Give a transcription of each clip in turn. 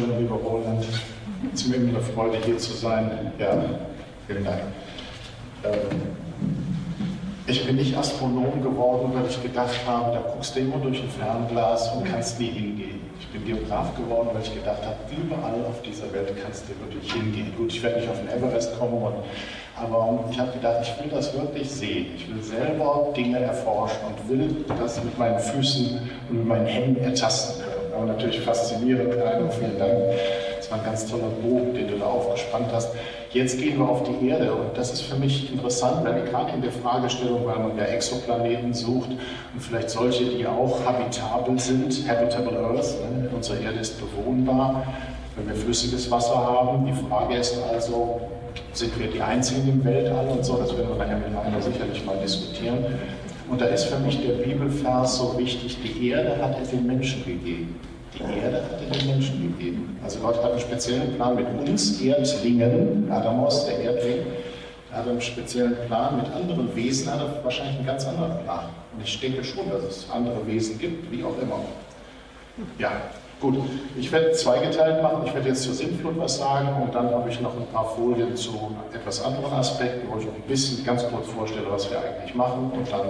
Dankeschön, lieber Roland. Es ist mir immer eine Freude, hier zu sein. Ja, vielen Dank. Ähm, ich bin nicht Astronom geworden, weil ich gedacht habe, da guckst du immer durch ein Fernglas und kannst nie hingehen. Ich bin Geograf geworden, weil ich gedacht habe, überall auf dieser Welt kannst du wirklich hingehen. Gut, ich werde nicht auf den Everest kommen, und, aber ich habe gedacht, ich will das wirklich sehen. Ich will selber Dinge erforschen und will das mit meinen Füßen und mit meinen Händen ertasten können. Aber natürlich faszinierend, Kleiner, vielen Dank. Das war ein ganz toller Bogen, den du da aufgespannt hast. Jetzt gehen wir auf die Erde und das ist für mich interessant, weil gerade in der Fragestellung, weil man ja Exoplaneten sucht und vielleicht solche, die auch habitabel sind, habitable Earth, ne? unsere Erde ist bewohnbar, wenn wir flüssiges Wasser haben. Die Frage ist also, sind wir die Einzigen im Weltall und so, das werden wir nachher mit einer sicherlich mal diskutieren. Und da ist für mich der Bibelvers so wichtig, die Erde hat er den Menschen gegeben. Die Erde hat er den Menschen gegeben. Also Gott hat einen speziellen Plan mit uns Erdlingen, Adamos, der Erdling, er hat einen speziellen Plan. Mit anderen Wesen hat er wahrscheinlich einen ganz anderen Plan. Und ich denke schon, dass es andere Wesen gibt, wie auch immer. Ja, gut. Ich werde zweigeteilt machen. Ich werde jetzt zur Sintflut was sagen und dann habe ich noch ein paar Folien zu etwas anderen Aspekten, wo ich auch ein bisschen ganz kurz vorstelle, was wir eigentlich machen und dann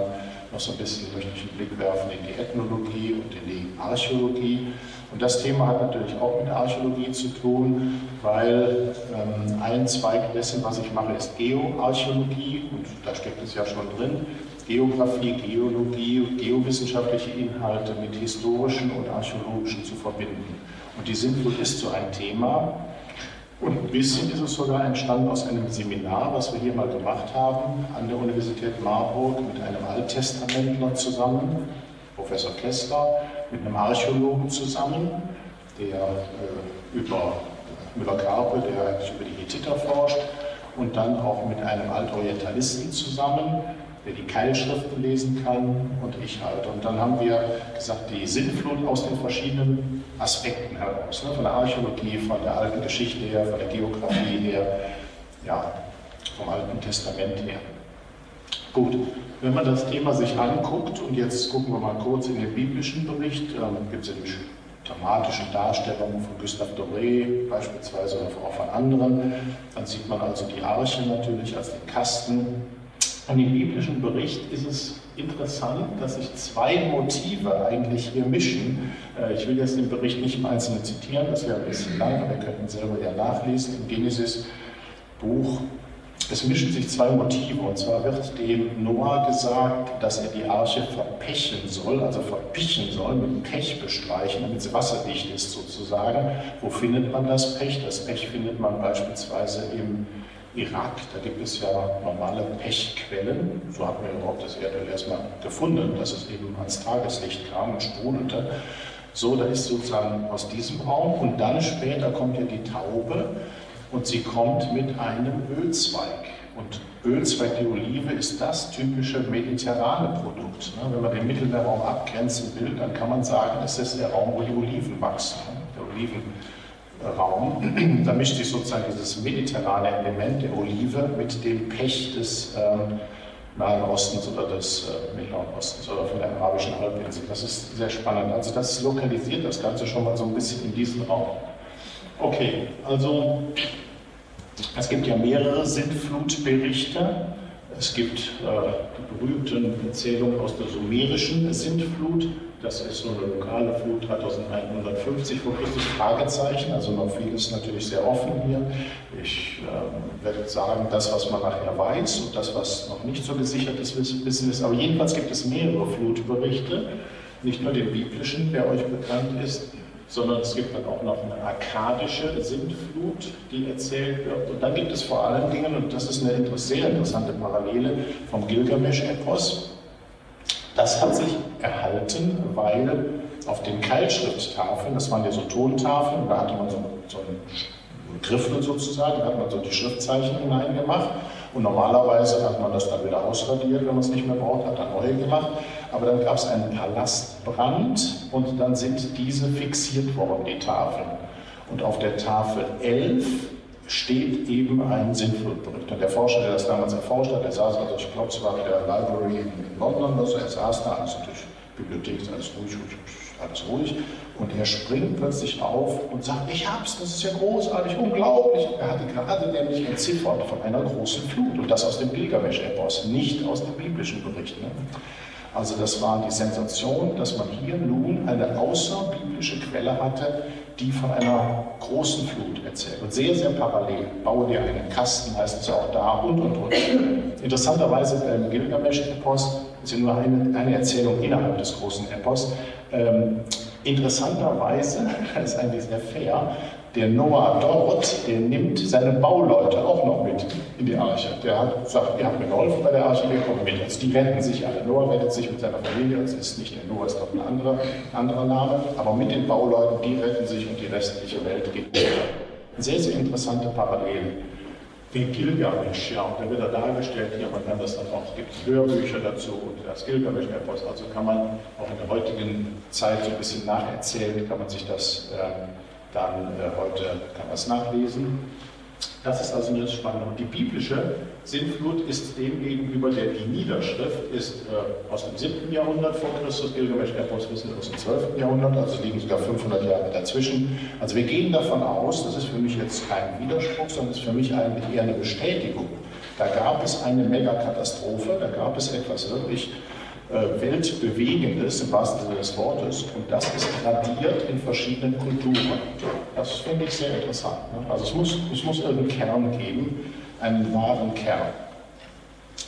noch so ein bisschen möchte ich einen Blick werfen in die Ethnologie und in die Archäologie. Und das Thema hat natürlich auch mit Archäologie zu tun, weil ähm, ein Zweig dessen, was ich mache, ist Geoarchäologie und da steckt es ja schon drin. Geografie, Geologie, geowissenschaftliche Inhalte mit historischen und archäologischen zu verbinden. Und die Sintflut ist so ein Thema. Und ein bisschen ist es sogar entstanden aus einem Seminar, was wir hier mal gemacht haben an der Universität Marburg mit einem Alttestamentler zusammen, Professor Kessler, mit einem Archäologen zusammen, der äh, über Müller-Karpe, der eigentlich über die Hethiter forscht, und dann auch mit einem Altorientalisten zusammen, der die Keilschriften lesen kann und ich halt. Und dann haben wir gesagt, die Sinnflut aus den verschiedenen Aspekten heraus, ne? von der Archäologie, von der alten Geschichte her, von der Geografie her, ja, vom Alten Testament her. Gut, wenn man das Thema sich anguckt, und jetzt gucken wir mal kurz in den biblischen Bericht, ähm, gibt es ja die dramatischen Darstellungen von Gustave Doré beispielsweise oder auch von anderen, dann sieht man also die Arche natürlich als den Kasten. Und im biblischen Bericht ist es interessant, dass sich zwei Motive eigentlich hier mischen. Äh, ich will jetzt den Bericht nicht im Einzelnen zitieren, das wäre ein bisschen lang, aber wir könnten selber ja nachlesen im Genesis-Buch es mischen sich zwei Motive. Und zwar wird dem Noah gesagt, dass er die Arche verpechen soll, also verpichen soll, mit Pech bestreichen, damit sie wasserdicht ist sozusagen. Wo findet man das Pech? Das Pech findet man beispielsweise im Irak. Da gibt es ja normale Pechquellen. So hat man überhaupt das Erdöl erstmal gefunden, dass es eben ans Tageslicht kam und sprudelte. So, da ist sozusagen aus diesem Raum. Und dann später kommt ja die Taube und sie kommt mit einem Ölzweig. Und Ölzweig, die Olive, ist das typische mediterrane Produkt. Ne? Wenn man den Mittelmeerraum abgrenzen will, dann kann man sagen, es ist der Raum, wo die Oliven wachsen, ne? der Olivenraum. Da mischt sich sozusagen dieses mediterrane Element der Olive mit dem Pech des ähm, Nahen Ostens oder des äh, Mittleren Ostens oder von der arabischen Halbinsel. Das ist sehr spannend. Also das lokalisiert das Ganze schon mal so ein bisschen in diesen Raum. Okay, also es gibt ja mehrere Sintflutberichte. Es gibt äh, die berühmten Erzählungen aus der sumerischen Sintflut. Das ist so eine lokale Flut 3150 vor Christus, Fragezeichen, also noch vieles natürlich sehr offen hier. Ich äh, werde sagen, das, was man nachher weiß und das, was noch nicht so gesichertes Wissen ist. Aber jedenfalls gibt es mehrere Flutberichte, nicht nur den biblischen, der euch bekannt ist, sondern es gibt dann auch noch eine arkadische Sintflut, die erzählt wird. Und dann gibt es vor allen Dingen, und das ist eine sehr interessante Parallele vom Gilgamesch-Epos, das hat sich erhalten, weil auf den Keilschrifttafeln, das waren ja so Tontafeln, da hatte man so, so einen Griffel sozusagen, da hat man so die Schriftzeichen hineingemacht. Und normalerweise hat man das dann wieder ausradiert, wenn man es nicht mehr braucht, hat dann neue gemacht. Aber dann gab es einen Palastbrand und dann sind diese fixiert worden, die Tafeln. Und auf der Tafel 11 steht eben ein Sinnflutbericht. Und der Forscher, der das damals erforscht hat, der saß, also ich glaube, es war in der Library in London, also er saß da, alles natürlich Bibliothek, alles ruhig, ruhig, alles ruhig. Und er springt plötzlich auf und sagt, ich hab's, das ist ja großartig, unglaublich. Er hatte gerade nämlich entziffert von einer großen Flut und das aus dem Gilgamesch-Epos, nicht aus dem biblischen Bericht. Ne? Also das war die Sensation, dass man hier nun eine außerbiblische Quelle hatte, die von einer großen Flut erzählt. Und sehr, sehr parallel. Baue dir einen Kasten, heißt es auch da und und und. Interessanterweise beim Gilgamesch-Epos ist ja nur eine, eine Erzählung innerhalb des großen Epos. Ähm, interessanterweise, das ist eigentlich sehr fair, der Noah dort, der nimmt seine Bauleute auch noch mit in die Arche. Der hat gesagt, ihr habt mir geholfen bei der Arche, wir kommen mit. Also die retten sich alle. Noah rettet sich mit seiner Familie, das ist nicht der Noah, ist doch ein anderer, anderer Name, aber mit den Bauleuten, die retten sich und die restliche Welt geht unter. Sehr, sehr interessante Parallele. Wie Gilgamesch, ja, und da wird er dargestellt, ja, man kann das dann auch, es gibt Hörbücher dazu und das Gilgamesch-Epos, also kann man auch in der heutigen Zeit so ein bisschen nacherzählen, kann man sich das ähm, dann äh, heute kann man es nachlesen. Das ist also Spannende. Und die biblische Sintflut ist dem gegenüber, der die Niederschrift ist äh, aus dem 7. Jahrhundert vor Christus, Gilgamesch-Epos wissen aus dem 12. Jahrhundert, also liegen sogar 500 Jahre dazwischen. Also wir gehen davon aus, das ist für mich jetzt kein Widerspruch, sondern ist für mich eigentlich eher eine Bestätigung. Da gab es eine Megakatastrophe, da gab es etwas wirklich äh, Weltbewegendes im wahrsten Sinne des Wortes und das ist tradiert in verschiedenen Kulturen. Das finde ich sehr interessant. Ne? Also es muss, es muss irgendeinen Kern geben, einen wahren Kern.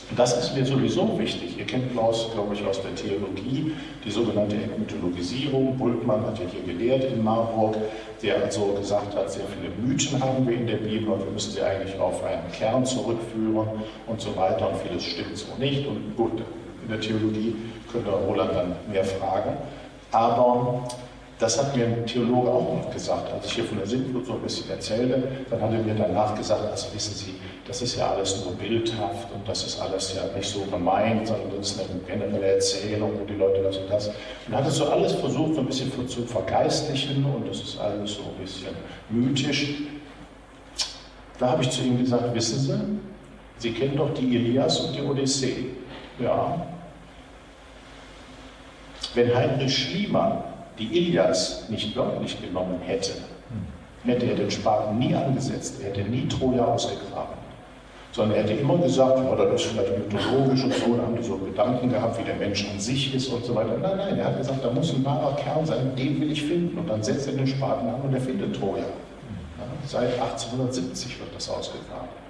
Und das ist mir sowieso wichtig. Ihr kennt Klaus, glaube ich, aus der Theologie, die sogenannte Mythologisierung. Bultmann hat ja hier gelehrt in Marburg, der also gesagt hat, sehr viele Mythen haben wir in der Bibel und wir müssen sie eigentlich auf einen Kern zurückführen und so weiter. Und vieles stimmt so nicht. Und gut, in der Theologie, könnte Roland dann mehr fragen. Aber das hat mir ein Theologe auch gesagt, als ich hier von der Sintflut so ein bisschen erzählte, dann hat er mir danach gesagt, also wissen Sie, das ist ja alles nur bildhaft und das ist alles ja nicht so gemeint, sondern das ist eine generelle Erzählung, wo die Leute das und das. Und hat es so alles versucht, so ein bisschen zu vergeistlichen und das ist alles so ein bisschen mythisch. Da habe ich zu ihm gesagt, wissen Sie, Sie kennen doch die Ilias und die Odyssee. Ja, wenn Heinrich Schliemann die Ilias nicht wörtlich genommen hätte, hätte er den Spaten nie angesetzt, er hätte nie Troja ausgegraben. Sondern er hätte immer gesagt, ja, das ist vielleicht mythologisch und so, da haben die so Gedanken gehabt, wie der Mensch an sich ist und so weiter. Nein, nein, er hat gesagt, da muss ein wahrer Kern sein, den will ich finden. Und dann setzt er den Spaten an und er findet Troja. Ja, seit 1870 wird das ausgegraben.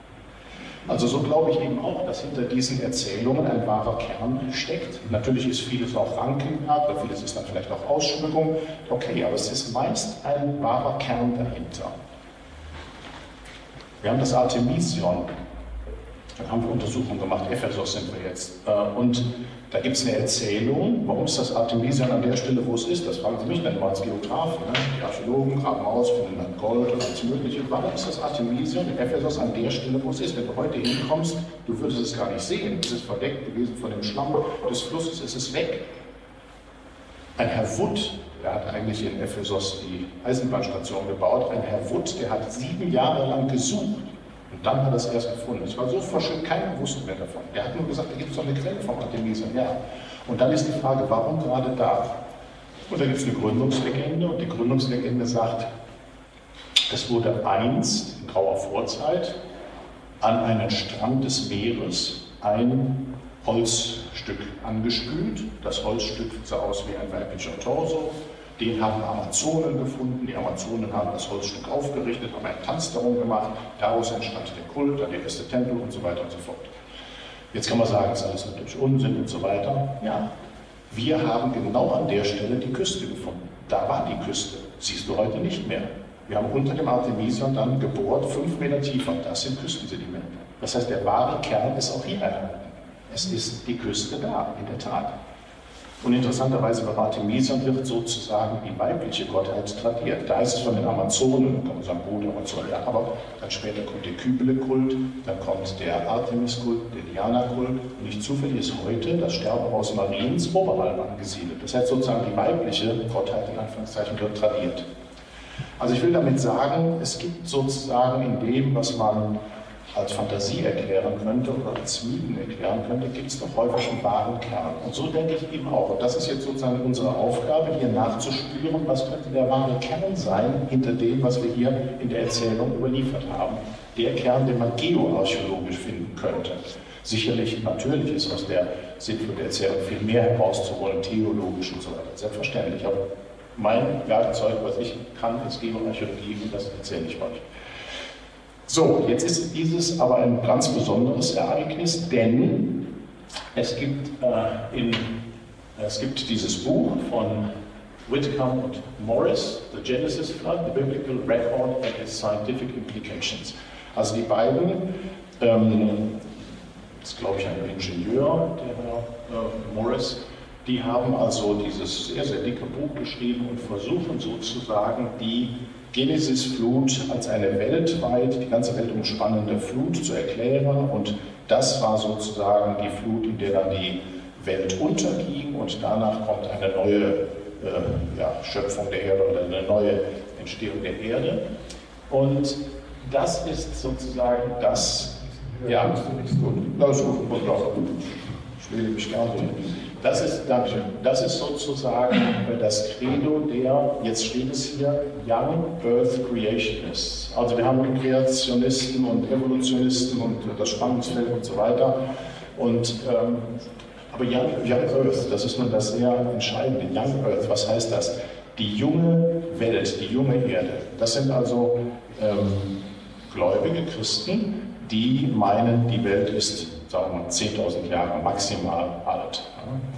Also so glaube ich eben auch, dass hinter diesen Erzählungen ein wahrer Kern steckt. Natürlich ist vieles auch Rankenwerk, oder vieles ist dann vielleicht auch Ausschmückung. Okay, aber es ist meist ein wahrer Kern dahinter. Wir haben das Artemision, da haben wir Untersuchungen gemacht, Ephesus sind wir jetzt. Äh, und da gibt es eine Erzählung, warum ist das Artemision an der Stelle, wo es ist? Das fragen Sie mich dann mal als Geograf. Ne? Die Archäologen graben aus, finden dann Gold und alles Mögliche. Warum ist das Artemision in Ephesus an der Stelle, wo es ist? Wenn du heute hinkommst, du würdest es gar nicht sehen. Es ist verdeckt gewesen von dem Schlamm des Flusses, es ist weg. Ein Herr Wood, der hat eigentlich in Ephesus die Eisenbahnstation gebaut, ein Herr Wood, der hat sieben Jahre lang gesucht und dann hat er es erst gefunden. Es war so verschüttet, keiner wusste mehr davon. Er hat nur gesagt, da gibt es doch eine Quelle vom Artemisium. Ja. Und dann ist die Frage, warum gerade da? Und da gibt es eine Gründungslegende und die Gründungslegende sagt, es wurde einst in grauer Vorzeit an einen Strand des Meeres ein Holzstück angespült. Das Holzstück sah aus wie ein weiblicher Torso. Den haben Amazonen gefunden. Die Amazonen haben das Holzstück aufgerichtet, haben einen Tanz darum gemacht. Daraus entstand der Kult, dann der erste Tempel und so weiter und so fort. Jetzt kann man sagen, das ist alles natürlich Unsinn und so weiter. Ja, wir haben genau an der Stelle die Küste gefunden. Da war die Küste. Siehst du heute nicht mehr. Wir haben unter dem Artemision dann gebohrt, fünf Meter tiefer. Das sind Küstensedimente. Das heißt, der wahre Kern ist auch hier erhalten. Es ist die Küste da, in der Tat. Und interessanterweise bei Artemision wird sozusagen die weibliche Gottheit tradiert. Da heißt es von den Amazonen, kann man sagen, gut, Amazonen, ja, aber dann später kommt der Kybele-Kult, dann kommt der Artemis-Kult, der Diana-Kult. Und nicht zufällig ist heute das Sterbehaus Mariens Oberalm angesiedelt. Das heißt sozusagen die weibliche Gottheit in Anführungszeichen wird tradiert. Also ich will damit sagen, es gibt sozusagen in dem, was man als Fantasie erklären könnte oder als Mythen erklären könnte, gibt es doch häufig einen wahren Kern. Und so denke ich eben auch. Und das ist jetzt sozusagen unsere Aufgabe, hier nachzuspüren, was könnte der wahre Kern sein hinter dem, was wir hier in der Erzählung überliefert haben. Der Kern, den man geoarchäologisch finden könnte. Sicherlich, natürlich ist aus der Sinnflut der Erzählung viel mehr herauszuholen, theologisch und so weiter. Selbstverständlich. Aber mein Werkzeug, was ich kann, ist Geoarchäologie und das erzähle ich euch. So, jetzt ist dieses aber ein ganz besonderes Ereignis, denn es gibt, äh, in, es gibt dieses Buch von Whitcomb und Morris, The Genesis Flood, The Biblical Record and its Scientific Implications. Also die beiden, ähm, das ist glaube ich ein Ingenieur, der Herr äh, Morris, die haben also dieses sehr, sehr dicke Buch geschrieben und versuchen sozusagen die Genesis-Flut als eine weltweit, die ganze Welt umspannende Flut zu erklären. Und das war sozusagen die Flut, in der dann die Welt unterging und danach kommt eine neue äh, ja, Schöpfung der Erde oder eine neue Entstehung der Erde. Und das ist sozusagen das. Ja, gut. Na, ist gut. Ich will mich gar nicht. Das ist, Dankeschön, das ist sozusagen das Credo der, jetzt steht es hier, Young Earth Creationists. Also wir haben Kreationisten und Evolutionisten und das Spannungsfeld und so weiter. Und, ähm, aber Young, Young Earth, das ist nun das sehr Entscheidende. Young Earth, was heißt das? Die junge Welt, die junge Erde. Das sind also ähm, gläubige Christen, die meinen, die Welt ist sagen wir mal, 10.000 Jahre maximal alt.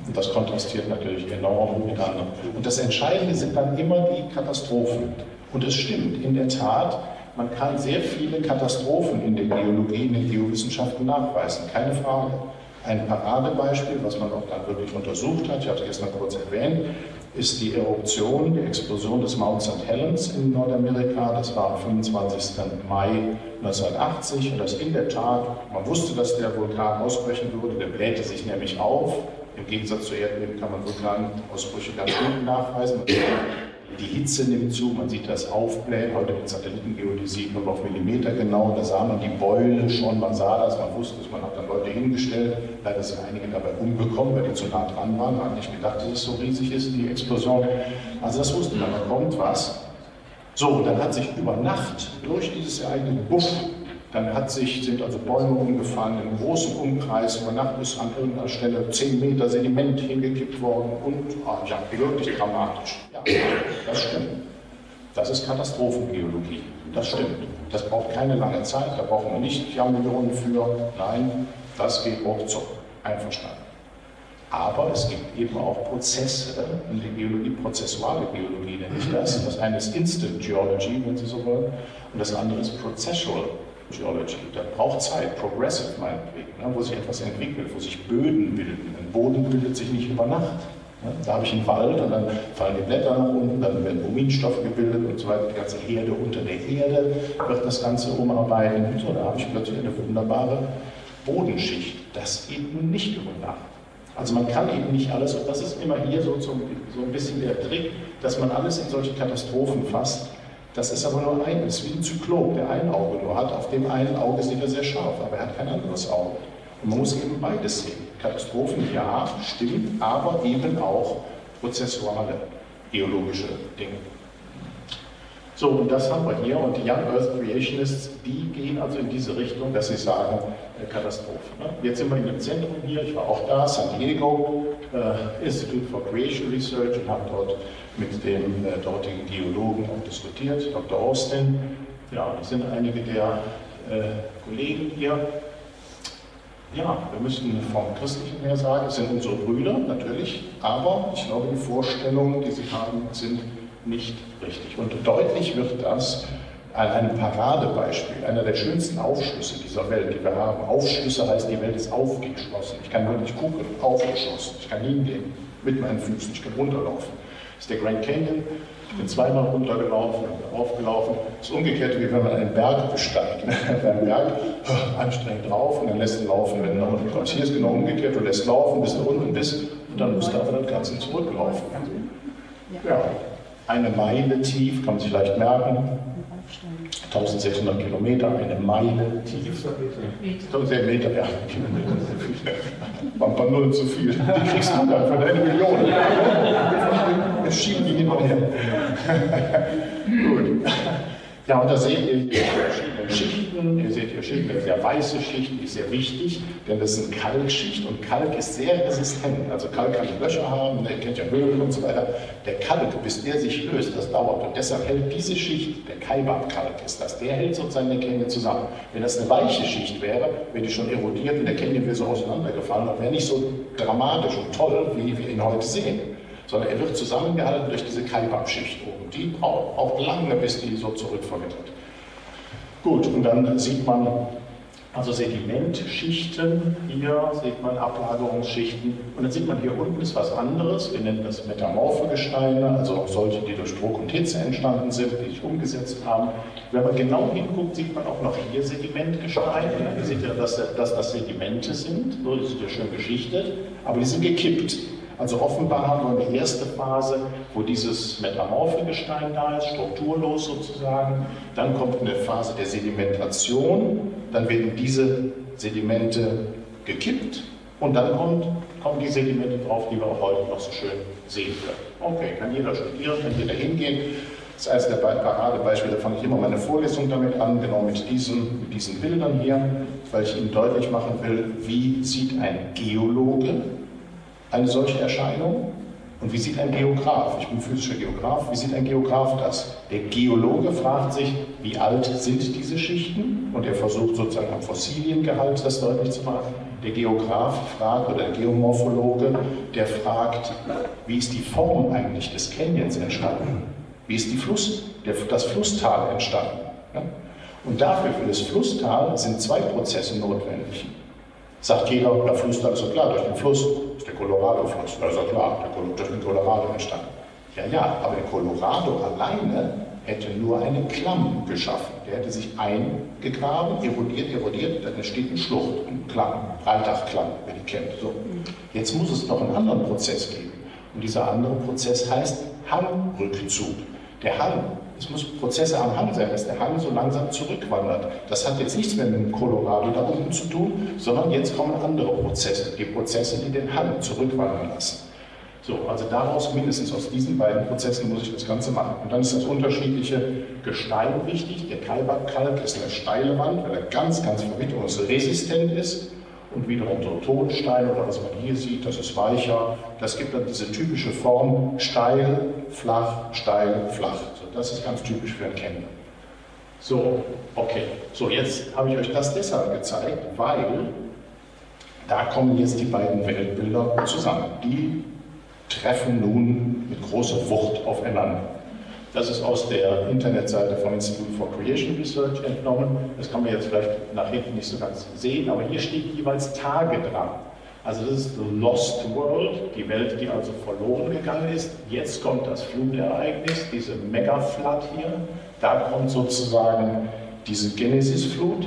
Und das kontrastiert natürlich enorm anderen. Und das Entscheidende sind dann immer die Katastrophen. Und es stimmt, in der Tat, man kann sehr viele Katastrophen in der Geologie, in den Geowissenschaften nachweisen, keine Frage. Ein Paradebeispiel, was man auch dann wirklich untersucht hat, ich hatte gestern kurz erwähnt, ist die Eruption, die Explosion des Mount St. Helens in Nordamerika. Das war am 25. Mai 1980 und das in der Tat, man wusste, dass der Vulkan ausbrechen würde, der blähte sich nämlich auf. Im Gegensatz zu Erdbeben kann man Vulkanausbrüche ganz gut nachweisen. Die Hitze nimmt zu, man sieht das Aufblähen. Heute mit Satellitengeodäsie nur auf Millimeter genau. Da sah man die Beule schon, man sah das, man wusste es, man hat dann Leute hingestellt. Leider sind einige dabei umgekommen, weil die zu nah dran waren. Man hat nicht gedacht, dass es so riesig ist, die Explosion. Also das wusste man, da kommt was. So, dann hat sich über Nacht durch dieses Ereignis Busch dann hat sich, sind also Bäume umgefallen im großen Umkreis. Über Nacht ist an irgendeiner Stelle 10 Meter Sediment hingekippt worden und ach, ja, wirklich dramatisch. Ja, das stimmt. Das ist Katastrophengeologie. Das stimmt. Das braucht keine lange Zeit, da brauchen wir nicht Jahrmillionen für. Nein, das geht ruckzuck. Einverstanden. Aber es gibt eben auch Prozesse in der Geologie, prozessuale Geologie nenne ich das. Das eine ist Instant Geology, wenn Sie so wollen, und das andere ist Processual Geology. Das braucht Zeit, progressive meinetwegen, ne, wo sich etwas entwickelt, wo sich Böden bilden. Ein Boden bildet sich nicht über Nacht. Ne. Da habe ich einen Wald und dann fallen die Blätter nach unten, dann werden Huminstoffe gebildet und so weiter. Die ganze Erde unter der Erde wird das Ganze umarbeiten. Und so, da habe ich plötzlich eine wunderbare Bodenschicht. Das eben nicht über Nacht. Also man kann eben nicht alles, und das ist immer hier so, so, so ein bisschen der Trick, dass man alles in solche Katastrophen fasst das ist aber nur ein, ist wie ein Zyklop, der ein Auge nur hat. Auf dem einen Auge sieht er sehr scharf, aber er hat kein anderes Auge. Und man muss eben beides sehen. Katastrophen, ja, stimmt, aber eben auch prozessuale, geologische Dinge. So, und das haben wir hier. Und die Young Earth Creationists, die gehen also in diese Richtung, dass sie sagen, äh, Katastrophe. Ne? Jetzt sind wir in dem Zentrum hier, ich war auch da, San Diego, Institute for Creation Research und habe dort mit dem äh, dortigen Geologen auch diskutiert, Dr. Austin. Ja, das sind einige der äh, Kollegen hier. Ja, wir müssen vom Christlichen her sagen, es sind unsere Brüder, natürlich, aber ich glaube, die Vorstellungen, die sie haben, sind nicht richtig. Und deutlich wird das einem Paradebeispiel, einer der schönsten Aufschlüsse dieser Welt, die wir haben. Aufschlüsse heißt, die Welt ist aufgeschlossen. Ich kann wirklich gucken, aufgeschlossen. Ich kann hingehen mit meinen Füßen, ich kann runterlaufen. Das ist der Grand Canyon. Ich bin zweimal runtergelaufen und aufgelaufen. Das ist umgekehrt, wie wenn man einen Berg besteigt. Beim Berg anstrengend drauf und dann lässt du laufen, wenn du nach unten kommst. Hier ist genau umgekehrt, du lässt laufen, bis du unten bist und dann musst du aber das Ganze zurücklaufen. Ja, eine Meile tief, kann man sich leicht merken. 1600 Kilometer, eine Meile tief. Meter. Meter, ja, War ein paar Nullen zu viel. Die kriegst du dann für deine Millionen. Wir schieben die hin und her. Gut. Ja, und da seht ihr hier verschiedene Schichten. Ihr seht hier Schichten, eine sehr weiße Schicht, die ist sehr wichtig, denn das ist eine Kalkschicht und Kalk ist sehr resistent. Also Kalk kann Löcher haben, ne, kennt ja Möbel und so weiter. Der Kalk, bis der sich löst, das dauert. Und deshalb hält diese Schicht, der Kaibab-Kalk ist das, der hält sozusagen eine Canyon zusammen. Wenn das eine weiche Schicht wäre, wäre die schon erodiert und der Canyon wäre so auseinandergefallen und wäre nicht so dramatisch und toll, wie wir ihn heute sehen sondern er wird zusammengehalten durch diese Kaibab-Schicht oben. Die braucht auch lange, bis die so zurückverwittert. Gut, und dann sieht man also Sedimentschichten, hier sieht man Ablagerungsschichten und dann sieht man hier unten ist was anderes, wir nennen das metamorphe Gesteine, also auch solche, die durch Druck und Hitze entstanden sind, die sich umgesetzt haben. Wenn man genau hinguckt, sieht man auch noch hier Sedimentgesteine. Ihr seht ja, dass, dass das Sedimente sind, so ist ja schön geschichtet, aber die sind gekippt. Also offenbar haben wir die erste Phase, wo dieses metamorphe Gestein da ist, strukturlos sozusagen. Dann kommt eine Phase der Sedimentation, dann werden diese Sedimente gekippt und dann kommt, kommen die Sedimente drauf, die wir auch heute noch so schön sehen können. Okay, kann jeder studieren, kann jeder hingehen. Das ist eines der Paradebeispiele, da fange ich immer meine Vorlesung damit an, genau mit diesen, mit diesen Bildern hier, weil ich Ihnen deutlich machen will, wie sieht ein Geologe eine solche Erscheinung? Und wie sieht ein Geograf, ich bin physischer Geograf, wie sieht ein Geograf das? Der Geologe fragt sich, wie alt sind diese Schichten? Und er versucht sozusagen am Fossiliengehalt das deutlich zu machen. Der Geograf fragt, oder der Geomorphologe, der fragt, wie ist die Form eigentlich des Canyons entstanden? Wie ist die Fluss, der, das Flusstal entstanden? Und dafür, für das Flusstal, sind zwei Prozesse notwendig. Sagt jeder, der Flusstal ist so klar, durch den Fluss ist der Colorado-Fluss, ja klar, durch den Colorado entstanden. Ja, ja, aber der Colorado alleine hätte nur eine Klamm geschaffen. Der hätte sich eingegraben, erodiert, erodiert, dann entsteht eine Schlucht, ein Klamm, Reitachklamm, wer die kennt. So. Jetzt muss es noch einen anderen Prozess geben. Und dieser andere Prozess heißt Hangrückzug. Der Hang es muss Prozesse am Hang sein, dass der Hang so langsam zurückwandert. Das hat jetzt nichts mehr mit dem Colorado da unten zu tun, sondern jetzt kommen andere Prozesse, die Prozesse, die den Hang zurückwandern lassen. So, also daraus mindestens aus diesen beiden Prozessen muss ich das Ganze machen. Und dann ist das unterschiedliche Gestein wichtig. Der Kalkkalk ist eine steile Wand, weil er ganz, ganz verwitterungsresistent ist. Und wiederum so Tonstein oder was man hier sieht, das ist weicher. Das gibt dann diese typische Form steil, flach, steil, flach. Das ist ganz typisch für ein Canyon. So, okay. So, jetzt habe ich euch das deshalb gezeigt, weil da kommen jetzt die beiden Weltbilder zusammen. Die treffen nun mit großer Wucht aufeinander. Das ist aus der Internetseite vom Institute for Creation Research entnommen. Das kann man jetzt vielleicht nach hinten nicht so ganz sehen, aber hier steht jeweils Tage dran. Also das ist The Lost World, die Welt, die also verloren gegangen ist. Jetzt kommt das Flutereignis, diese Megaflood hier. Da kommt sozusagen diese Genesis-Flut,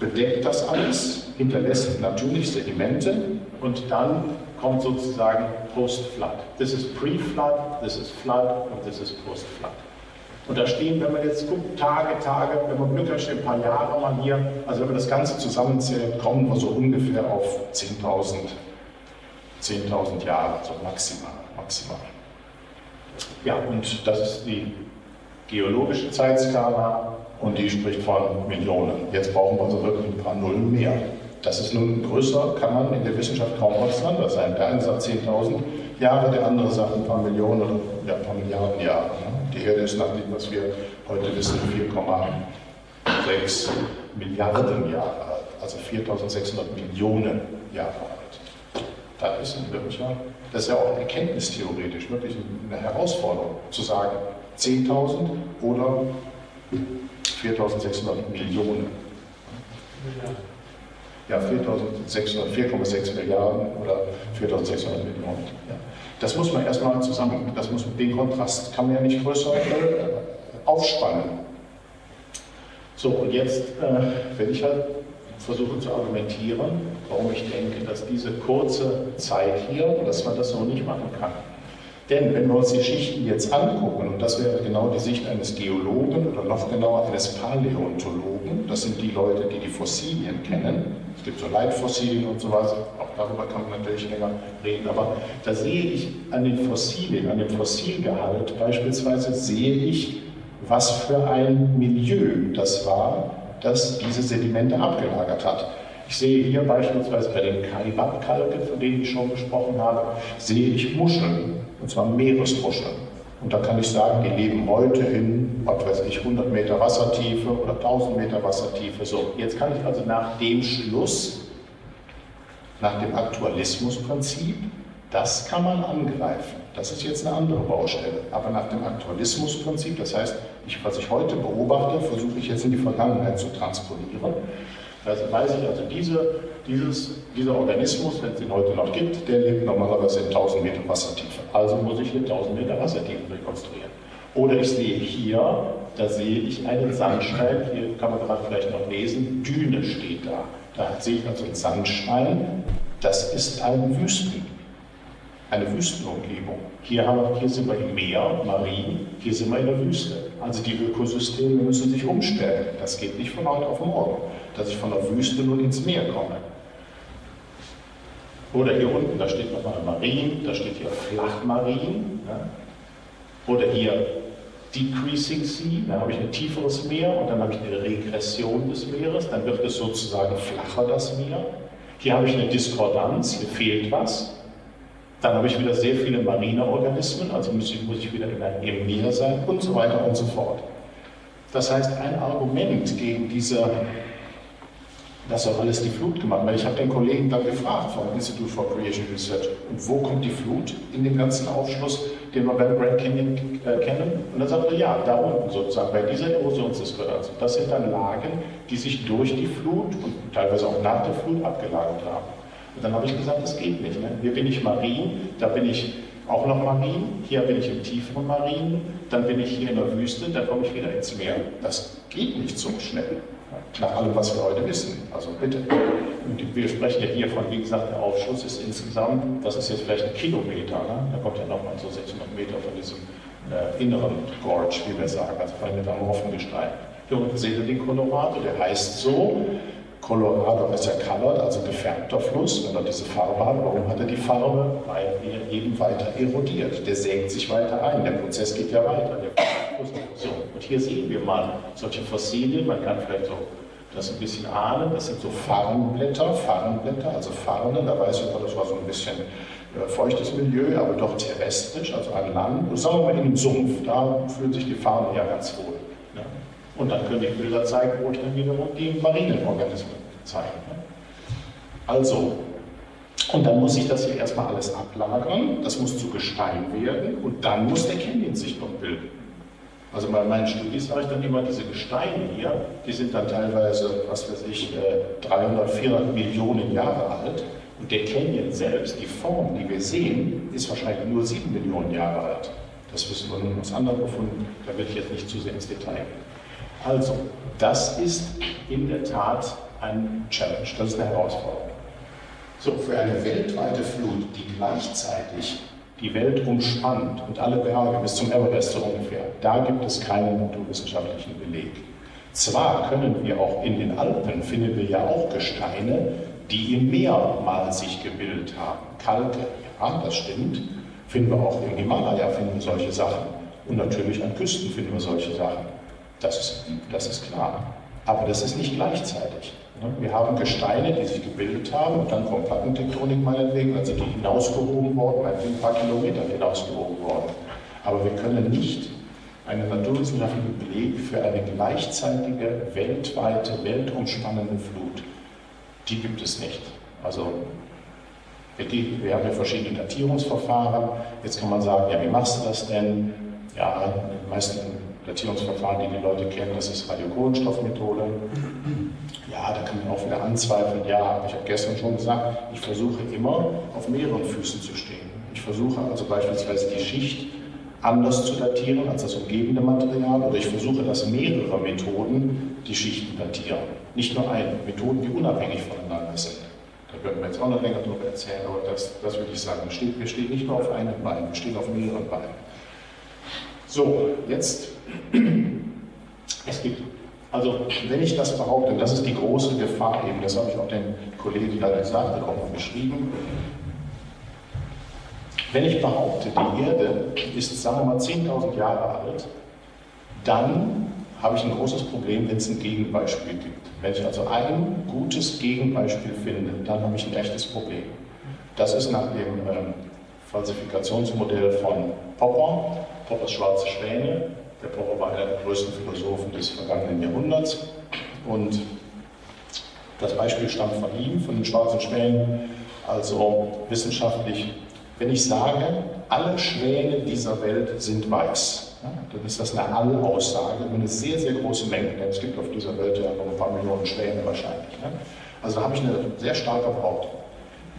bedeckt das alles, hinterlässt natürlich Sedimente und dann kommt sozusagen Post-Flood. Das ist Pre-Flood, das ist Flood und das ist Post-Flood. Und da stehen, wenn man jetzt guckt, Tage, Tage, wenn man Glück hat, ein paar Jahre mal hier. Also wenn man das Ganze zusammenzählt, kommen wir so ungefähr auf 10.000 10 Jahre, so maximal, maximal. Ja, und das ist die geologische Zeitskala und die spricht von Millionen. Jetzt brauchen wir also wirklich ein paar Nullen mehr. Das ist nun größer, kann man in der Wissenschaft kaum auseinander sein. Der eine sagt 10.000 Jahre, der andere sagt ein paar Millionen oder ja, ein paar Milliarden Jahre. Ne? Die Erde ist nach dem, was wir heute wissen, 4,6 Milliarden Jahre alt, also 4.600 Millionen Jahre alt. Das ist, wirklich, das ist ja auch erkenntnistheoretisch wirklich eine Herausforderung, zu sagen 10.000 oder 4.600 Millionen. Ja ja, 4,6 Milliarden oder 4.600 Millionen. Ja. Das muss man erstmal zusammen, das muss, den Kontrast kann man ja nicht größer äh, aufspannen. So, und jetzt äh, werde ich halt versuchen zu argumentieren, warum ich denke, dass diese kurze Zeit hier, dass man das so nicht machen kann. Denn wenn wir uns die Schichten jetzt angucken, und das wäre genau die Sicht eines Geologen oder noch genauer eines Paläontologen, das sind die Leute, die die Fossilien kennen, es gibt so Leitfossilien und sowas, auch darüber kann man natürlich länger reden, aber da sehe ich an den Fossilien, an dem Fossilgehalt beispielsweise, sehe ich, was für ein Milieu das war, das diese Sedimente abgelagert hat. Ich sehe hier beispielsweise bei den Kaibab-Kalken, von denen ich schon gesprochen habe, sehe ich Muscheln, und zwar Meeresmuscheln. Und da kann ich sagen, die leben heute in, was weiß ich, 100 Meter Wassertiefe oder 1000 Meter Wassertiefe. So, jetzt kann ich also nach dem Schluss, nach dem Aktualismusprinzip, das kann man angreifen. Das ist jetzt eine andere Baustelle. Aber nach dem Aktualismusprinzip, das heißt, ich, was ich heute beobachte, versuche ich jetzt in die Vergangenheit zu transponieren. Also weiß ich also, diese, dieses, dieser Organismus, wenn es ihn heute noch gibt, der lebt normalerweise in 1000 Meter Wassertiefe. Also muss ich eine 1000 Meter Wassertiefe rekonstruieren. Oder ich sehe hier, da sehe ich einen Sandstein, hier kann man gerade vielleicht noch lesen, Düne steht da. Da sehe ich also einen Sandstein, das ist ein Wüsten, eine Wüstenumgebung. Hier, haben, hier sind wir im Meer, Marin, hier sind wir in der Wüste. Also die Ökosysteme müssen sich umstellen. Das geht nicht von heute auf morgen, dass ich von der Wüste nun ins Meer komme. Oder hier unten, da steht nochmal Marin, da steht hier Flachmarin. Ja. Oder hier Decreasing Sea, da habe ich ein tieferes Meer und dann habe ich eine Regression des Meeres, dann wird es sozusagen flacher, das Meer. Hier habe ich eine Diskordanz, hier fehlt was. Dann habe ich wieder sehr viele marine Organismen, also muss ich, muss ich wieder im Meer sein und so weiter und so fort. Das heißt, ein Argument gegen diese, das soll alles die Flut gemacht, weil ich habe den Kollegen dann gefragt vom Institute for Creation Research, und wo kommt die Flut in dem ganzen Aufschluss, den wir beim Grand Canyon äh, kennen? Und dann sagt er, ja, da unten sozusagen, bei dieser Erosionsdiskrepanz. Das sind dann Lagen, die sich durch die Flut und teilweise auch nach der Flut abgelagert haben. Und dann habe ich gesagt, das geht nicht. Ne? Hier bin ich marin, da bin ich auch noch marin, hier bin ich im tieferen Marin, dann bin ich hier in der Wüste, dann komme ich wieder ins Meer. Das geht nicht so schnell, nach allem, was wir heute wissen. Also bitte. Und wir sprechen ja hier von, wie gesagt, der Aufschluss ist insgesamt, das ist jetzt vielleicht ein Kilometer, ne? da kommt ja nochmal so 600 Meter von diesem äh, inneren Gorge, wie wir sagen, also von dem metamorphen Gestein. Hier unten seht ihr den Colorado, der heißt so, Colorado ist ja colored, also gefärbter Fluss, wenn er diese Farbe hat. Warum hat er die Farbe? Weil er eben weiter erodiert. Der sägt sich weiter ein. Der Prozess geht ja weiter. Und hier sehen wir mal solche Fossilien. Man kann vielleicht so das ein bisschen ahnen. Das sind so Farnblätter, Farnblätter, also Farne. Da weiß ich, das war so ein bisschen äh, feuchtes Milieu, aber doch terrestrisch, also an Land. Und sagen wir mal in einem Sumpf. Da fühlen sich die Farben ja ganz wohl. Und dann können die Bilder zeigen, wo ich dann wiederum die marinen Organismen zeigen. Also, und dann muss ich das hier erstmal alles ablagern, das muss zu Gestein werden und dann muss der Canyon sich noch bilden. Also bei meinen Studien sage ich dann immer, diese Gesteine hier, die sind dann teilweise, was weiß ich, 300, äh, 400 Millionen Jahre alt. Und der Canyon selbst, die Form, die wir sehen, ist wahrscheinlich nur 7 Millionen Jahre alt. Das wissen wir nun aus anderen gefunden, da will ich jetzt nicht zu sehr ins Detail gehen. Also, das ist in der Tat ein Challenge, das ist eine Herausforderung. So, für eine weltweite Flut, die gleichzeitig die Welt umspannt und alle Berge bis zum Everest ungefähr, da gibt es keinen naturwissenschaftlichen Beleg. Zwar können wir auch in den Alpen, finden wir ja auch Gesteine, die im Meer mal sich gebildet haben. Kalke, ja, das stimmt. Finden wir auch im Himalaya, finden wir solche Sachen. Und natürlich an Küsten finden wir solche Sachen. Das ist, das ist klar. Aber das ist nicht gleichzeitig. Ne? Wir haben Gesteine, die sich gebildet haben und dann kommt Plattentektonik meinetwegen, also die hinausgehoben worden, meinetwegen ein paar Kilometer hinausgehoben worden. Aber wir können nicht einen naturwissenschaftlichen Beleg für eine gleichzeitige, weltweite, weltumspannende Flut, die gibt es nicht. Also wir, wir haben ja verschiedene Datierungsverfahren. Jetzt kann man sagen, ja, wie machst du das denn? Ja, die meisten Datierungsverfahren, die die Leute kennen, das ist Radiokohlenstoffmethode. Ja, da kann man auch wieder anzweifeln. Ja, ich habe gestern schon gesagt, ich versuche immer auf mehreren Füßen zu stehen. Ich versuche also beispielsweise die Schicht anders zu datieren als das umgebende Material oder ich versuche, dass mehrere Methoden die Schichten datieren. Nicht nur eine, Methoden, die unabhängig voneinander sind. Da könnten wir jetzt auch noch länger darüber erzählen, aber das, das würde ich sagen. Wir stehen, wir stehen nicht nur auf einem Bein, wir stehen auf mehreren Beinen. So, jetzt, es gibt, also wenn ich das behaupte, das ist die große Gefahr eben, das habe ich auch den Kollegen da gesagt und auch mal beschrieben, wenn ich behaupte, die Erde ist, sagen wir mal, 10.000 Jahre alt, dann habe ich ein großes Problem, wenn es ein Gegenbeispiel gibt. Wenn ich also ein gutes Gegenbeispiel finde, dann habe ich ein echtes Problem. Das ist nach dem ähm, Falsifikationsmodell von Popper, Poppers Schwarze Schwäne. Der Popper war einer der größten Philosophen des vergangenen Jahrhunderts. Und das Beispiel stammt von ihm, von den Schwarzen Schwänen, also wissenschaftlich wenn ich sage, alle Schwäne dieser Welt sind weiß, dann ist das eine Allaussage über eine sehr, sehr große Menge. Denn es gibt auf dieser Welt ja noch ein paar Millionen Schwäne wahrscheinlich. Also da habe ich eine sehr starke Behauptung.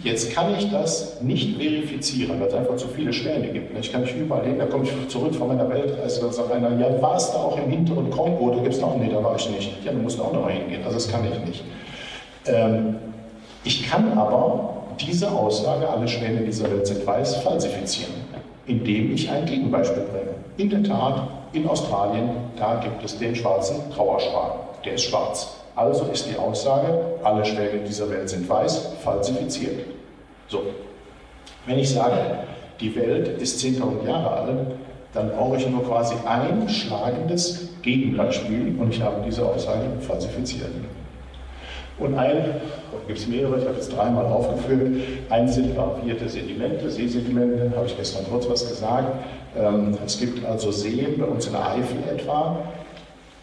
Jetzt kann ich das nicht verifizieren, weil es einfach zu viele Schwäne gibt. Ich kann mich überall hin, da komme ich zurück von meiner Weltreise, da sagt einer, ja, warst du auch im hinteren Kongo? Da gibt es noch, nee, da war ich nicht. Ja, du musst auch noch mal hingehen. Also das kann ich nicht. Ähm, ich kann aber diese Aussage, alle Schwäne dieser Welt sind weiß, falsifizieren, indem ich ein Gegenbeispiel bringe. In der Tat, in Australien, da gibt es den schwarzen Trauerschwan, der ist schwarz. Also ist die Aussage, alle Schwäne dieser Welt sind weiß, falsifiziert. So, wenn ich sage, die Welt ist 10.000 Jahre alt, dann brauche ich nur quasi ein schlagendes Gegenbeispiel und ich habe diese Aussage falsifiziert. Und ein, gibt es mehrere, ich habe jetzt dreimal aufgeführt, ein sind variierte Sedimente, Seesedimente, habe ich gestern kurz was gesagt. Ähm, es gibt also Seen, bei uns in der Eifel etwa,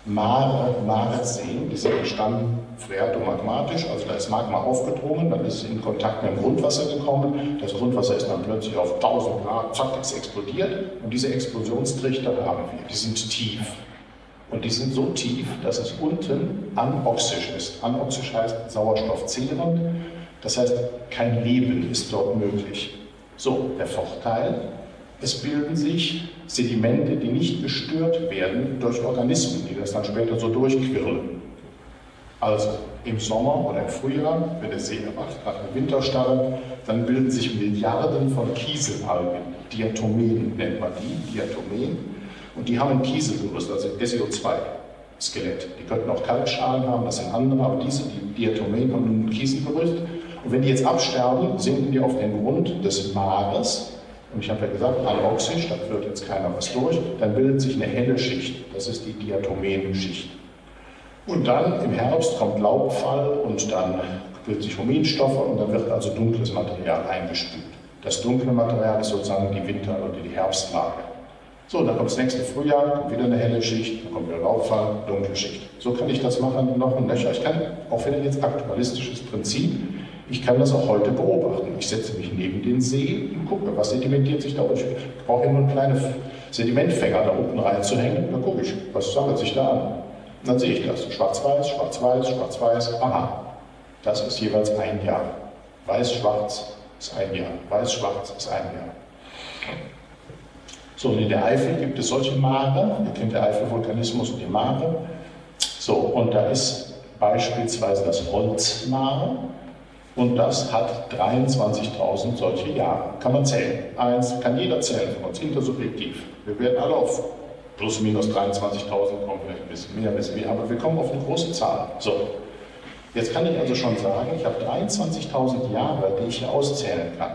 Mare, Mareseen, die sind entstanden phreatomagmatisch, also da ist Magma aufgedrungen, dann ist es in Kontakt mit dem Grundwasser gekommen, das Grundwasser ist dann plötzlich auf 1000 Grad, zack, ist explodiert und diese Explosionstrichter haben wir, die sind tief. Und die sind so tief, dass es unten anoxisch ist. Anoxisch heißt sauerstoffzehrend. Das heißt, kein Leben ist dort möglich. So, der Vorteil, es bilden sich Sedimente, die nicht gestört werden durch Organismen, die das dann später so durchquirlen. Also im Sommer oder im Frühjahr, wenn der See erwacht, hat eine Winterstarre, dann bilden sich Milliarden von Kieselalgen. Diatomeen nennt man die, Diatomeen. Und die haben ein Kieselgerüst, also SiO2-Skelett. Die könnten auch Kalkschalen haben, das sind andere, aber diese, die Diatomeen, haben ein Kieselgerüst. Und wenn die jetzt absterben, sinken die auf den Grund des Mares. Und ich habe ja gesagt, anoxisch, da führt jetzt keiner was durch. Dann bildet sich eine helle Schicht. Das ist die Diatomenschicht. Und dann im Herbst kommt Laubfall und dann bilden sich Huminstoffe und dann wird also dunkles Material eingespült. Das dunkle Material ist sozusagen die Winter- oder die Herbstlage. So, dann kommt das nächste Frühjahr, kommt wieder eine helle Schicht, dann kommt wieder Rauchfall, dunkle Schicht. So kann ich das machen, noch und nöcher. Ich kann, auch wieder jetzt aktualistisches Prinzip, ich kann das auch heute beobachten. Ich setze mich neben den See und gucke, was sedimentiert sich da unten. Ich brauche nur einen kleinen Sedimentfänger da unten reinzuhängen, dann gucke ich, was sammelt sich da an. dann sehe ich das. Schwarz-Weiß, Schwarz-Weiß, Schwarz-Weiß. Aha, das ist jeweils ein Jahr. Weiß-Schwarz ist ein Jahr. Weiß-Schwarz ist ein Jahr. So, und in der Eifel gibt es solche Mare, ihr kennt den Eifelvulkanismus und die Mare. So, und da ist beispielsweise das Holzmare und das hat 23.000 solche Jahre. Kann man zählen. Eins kann jeder zählen von uns, intersubjektiv. Wir werden alle auf plus minus 23.000 kommen, vielleicht ein bisschen mehr, ein bisschen mehr, aber wir kommen auf eine große Zahl. So, jetzt kann ich also schon sagen, ich habe 23.000 Jahre, die ich hier auszählen kann.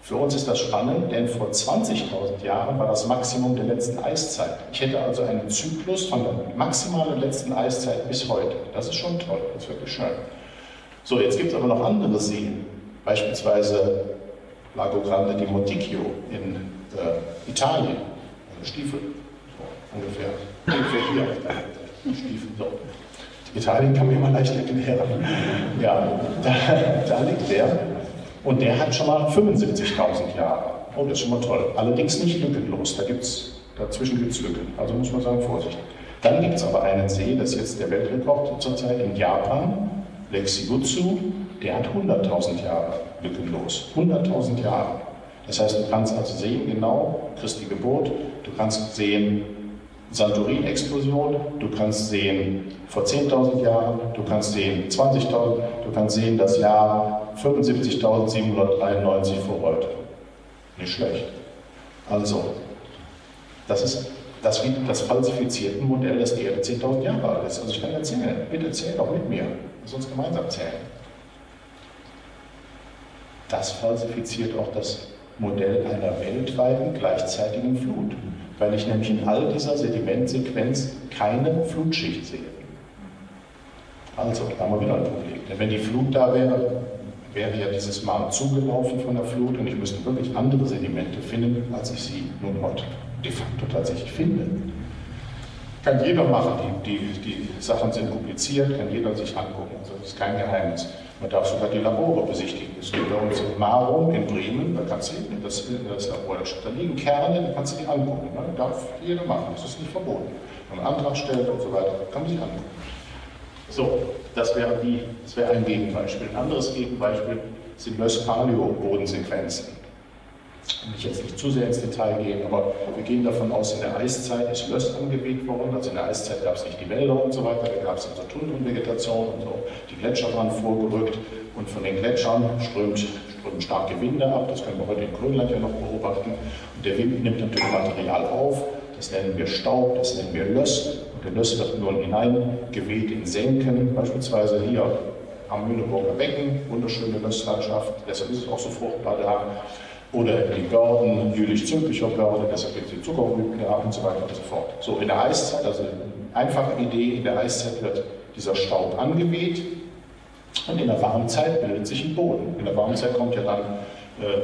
Für uns ist das spannend, denn vor 20.000 Jahren war das Maximum der letzten Eiszeit. Ich hätte also einen Zyklus von der maximalen letzten Eiszeit bis heute. Das ist schon toll, das ist wirklich schön. So, jetzt gibt es aber noch andere Seen, beispielsweise Lago Grande di Monticchio in äh, Italien, Stiefel, so, ungefähr, ungefähr hier, Stiefel, so. Italien kann man immer leicht erklären. Ja, da, da liegt der und der hat schon mal 75.000 Jahre. Oh, das ist schon mal toll. Allerdings nicht lückenlos. Da gibt's, dazwischen gibt es Lücken. Also muss man sagen, Vorsicht. Dann gibt es aber einen See, das ist jetzt der Weltrekord zurzeit in Japan, Shibutsu, der hat 100.000 Jahre lückenlos. 100.000 Jahre. Das heißt, du kannst also sehen, genau, Christi Geburt, du kannst sehen, Santorin-Explosion, du kannst sehen vor 10.000 Jahren, du kannst sehen 20.000, du kannst sehen das Jahr 75.793 vor heute. Nicht schlecht. Also, das ist das, das falsifizierte Modell, das Erde 10.000 Jahre alt ist. Also ich kann erzählen, bitte erzähl doch mit mir, lass uns gemeinsam zählen. Das falsifiziert auch das Modell einer weltweiten gleichzeitigen Flut, weil ich nämlich in all dieser Sedimentsequenz keine Flutschicht sehe. Also, da haben wir wieder ein Problem. Denn wenn die Flut da wäre, wäre ja dieses Mal zugelaufen von der Flut und ich müsste wirklich andere Sedimente finden, als ich sie nun heute de facto tatsächlich finde. Kann jeder machen, die, die, die Sachen sind publiziert, kann jeder sich angucken, das ist kein Geheimnis. Man darf sogar die Labore besichtigen. Es geht bei uns in Marum in Bremen, da kannst du das, das Labor, da liegen Kerne, da kannst du die angucken. Ne? Darf jeder machen, das ist nicht verboten. Wenn man einen Antrag stellt und so weiter, kann man sich angucken. So, das wäre, die, das wäre ein Gegenbeispiel. Ein anderes Gegenbeispiel sind Löss-Paleo-Bodensequenzen. Ich will jetzt nicht zu sehr ins Detail gehen, aber wir gehen davon aus, in der Eiszeit ist Löss angeweht worden. Also in der Eiszeit gab es nicht die Wälder und so weiter, da gab es also Tundrenvegetation und so. Die Gletscher waren vorgerückt und von den Gletschern strömt, strömen starke Winde ab. Das können wir heute in Grönland ja noch beobachten. Und der Wind nimmt natürlich Material auf. Das nennen wir Staub, das nennen wir Löss. Und der Löss wird nun hineingeweht in Senken, beispielsweise hier am Mühleburger Becken, wunderschöne Lösslandschaft, deshalb ist es auch so fruchtbar da oder die Börden, jülich-zündlicher Börde, deshalb gibt es die da und so weiter und so fort. So, in der Eiszeit, also eine einfache Idee, in der Eiszeit wird dieser Staub angeweht und in der Warmzeit bildet sich ein Boden. In der Warmzeit kommt ja dann,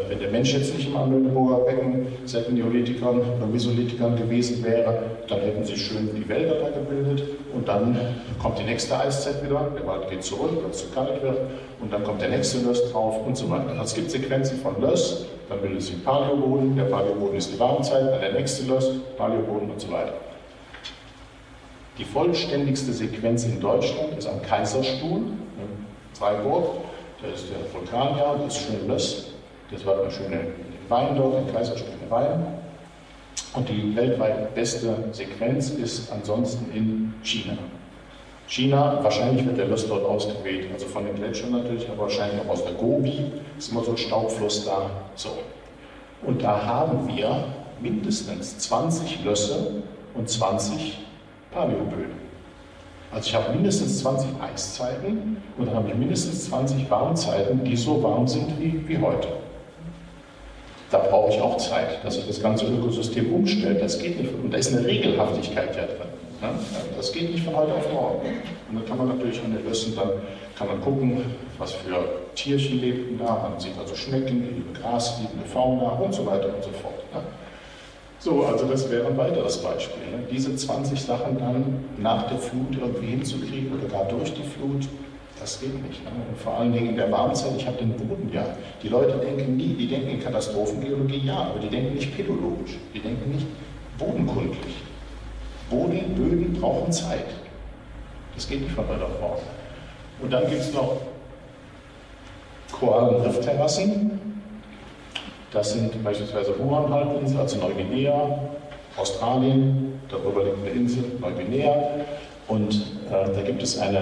wenn der Mensch jetzt nicht im Amöneburger Becken seit den Neolithikern oder Mesolithikern gewesen wäre, dann hätten sich schön die Wälder da gebildet und dann kommt die nächste Eiszeit wieder, der Wald geht zurück, weil es zu kalt wird und dann kommt der nächste Löss drauf und so weiter. Also es gibt Sequenzen von Löss, dann bildet sich Paleoboden, der Paleoboden ist die Warmzeit, dann der nächste Löss, Paleoboden und so weiter. Die vollständigste Sequenz in Deutschland ist am Kaiserstuhl, in Freiburg. Da ist der Vulkan ja, das ist schön Löss. Das war ein schöner Wein dort, ein Kaiserstuhl Wein. Und die weltweit beste Sequenz ist ansonsten in China. China, wahrscheinlich wird der Löss dort ausgeweht, also von den Gletschern natürlich, aber wahrscheinlich auch aus der Gobi, ist immer so ein Staubfluss da. So. Und da haben wir mindestens 20 Lösse und 20 Paleoböden. Also ich habe mindestens 20 Eiszeiten und dann habe ich mindestens 20 Warmzeiten, die so warm sind wie, wie heute. Da brauche ich auch Zeit, dass sich das ganze Ökosystem umstellt. Das geht nicht. Und da ist eine Regelhaftigkeit ja drin. Ne? Das geht nicht von heute auf morgen. Und dann kann man natürlich an den Lössen, dann kann man gucken, was für Tierchen lebten da. Man sieht also Schnecken, liebe grasliebende Fauna und so weiter und so fort. Ne? So, also das wäre ein weiteres Beispiel. Ne? Diese 20 Sachen dann nach der Flut irgendwie hinzukriegen oder gar durch die Flut, das geht nicht. Ne? Vor allen Dingen in der Warmzeit, ich habe den Boden ja. Die Leute denken nie, die denken in Katastrophengeologie ja, aber die denken nicht pädologisch, die denken nicht bodenkundlich. Boden, Böden brauchen Zeit. Das geht nicht von heute auf morgen. Und dann gibt es noch Korallenriffterrassen. Das sind beispielsweise Huron-Halbinsel, also Neuguinea, Australien, darüber liegt eine Insel, Neuguinea. Und da gibt es eine,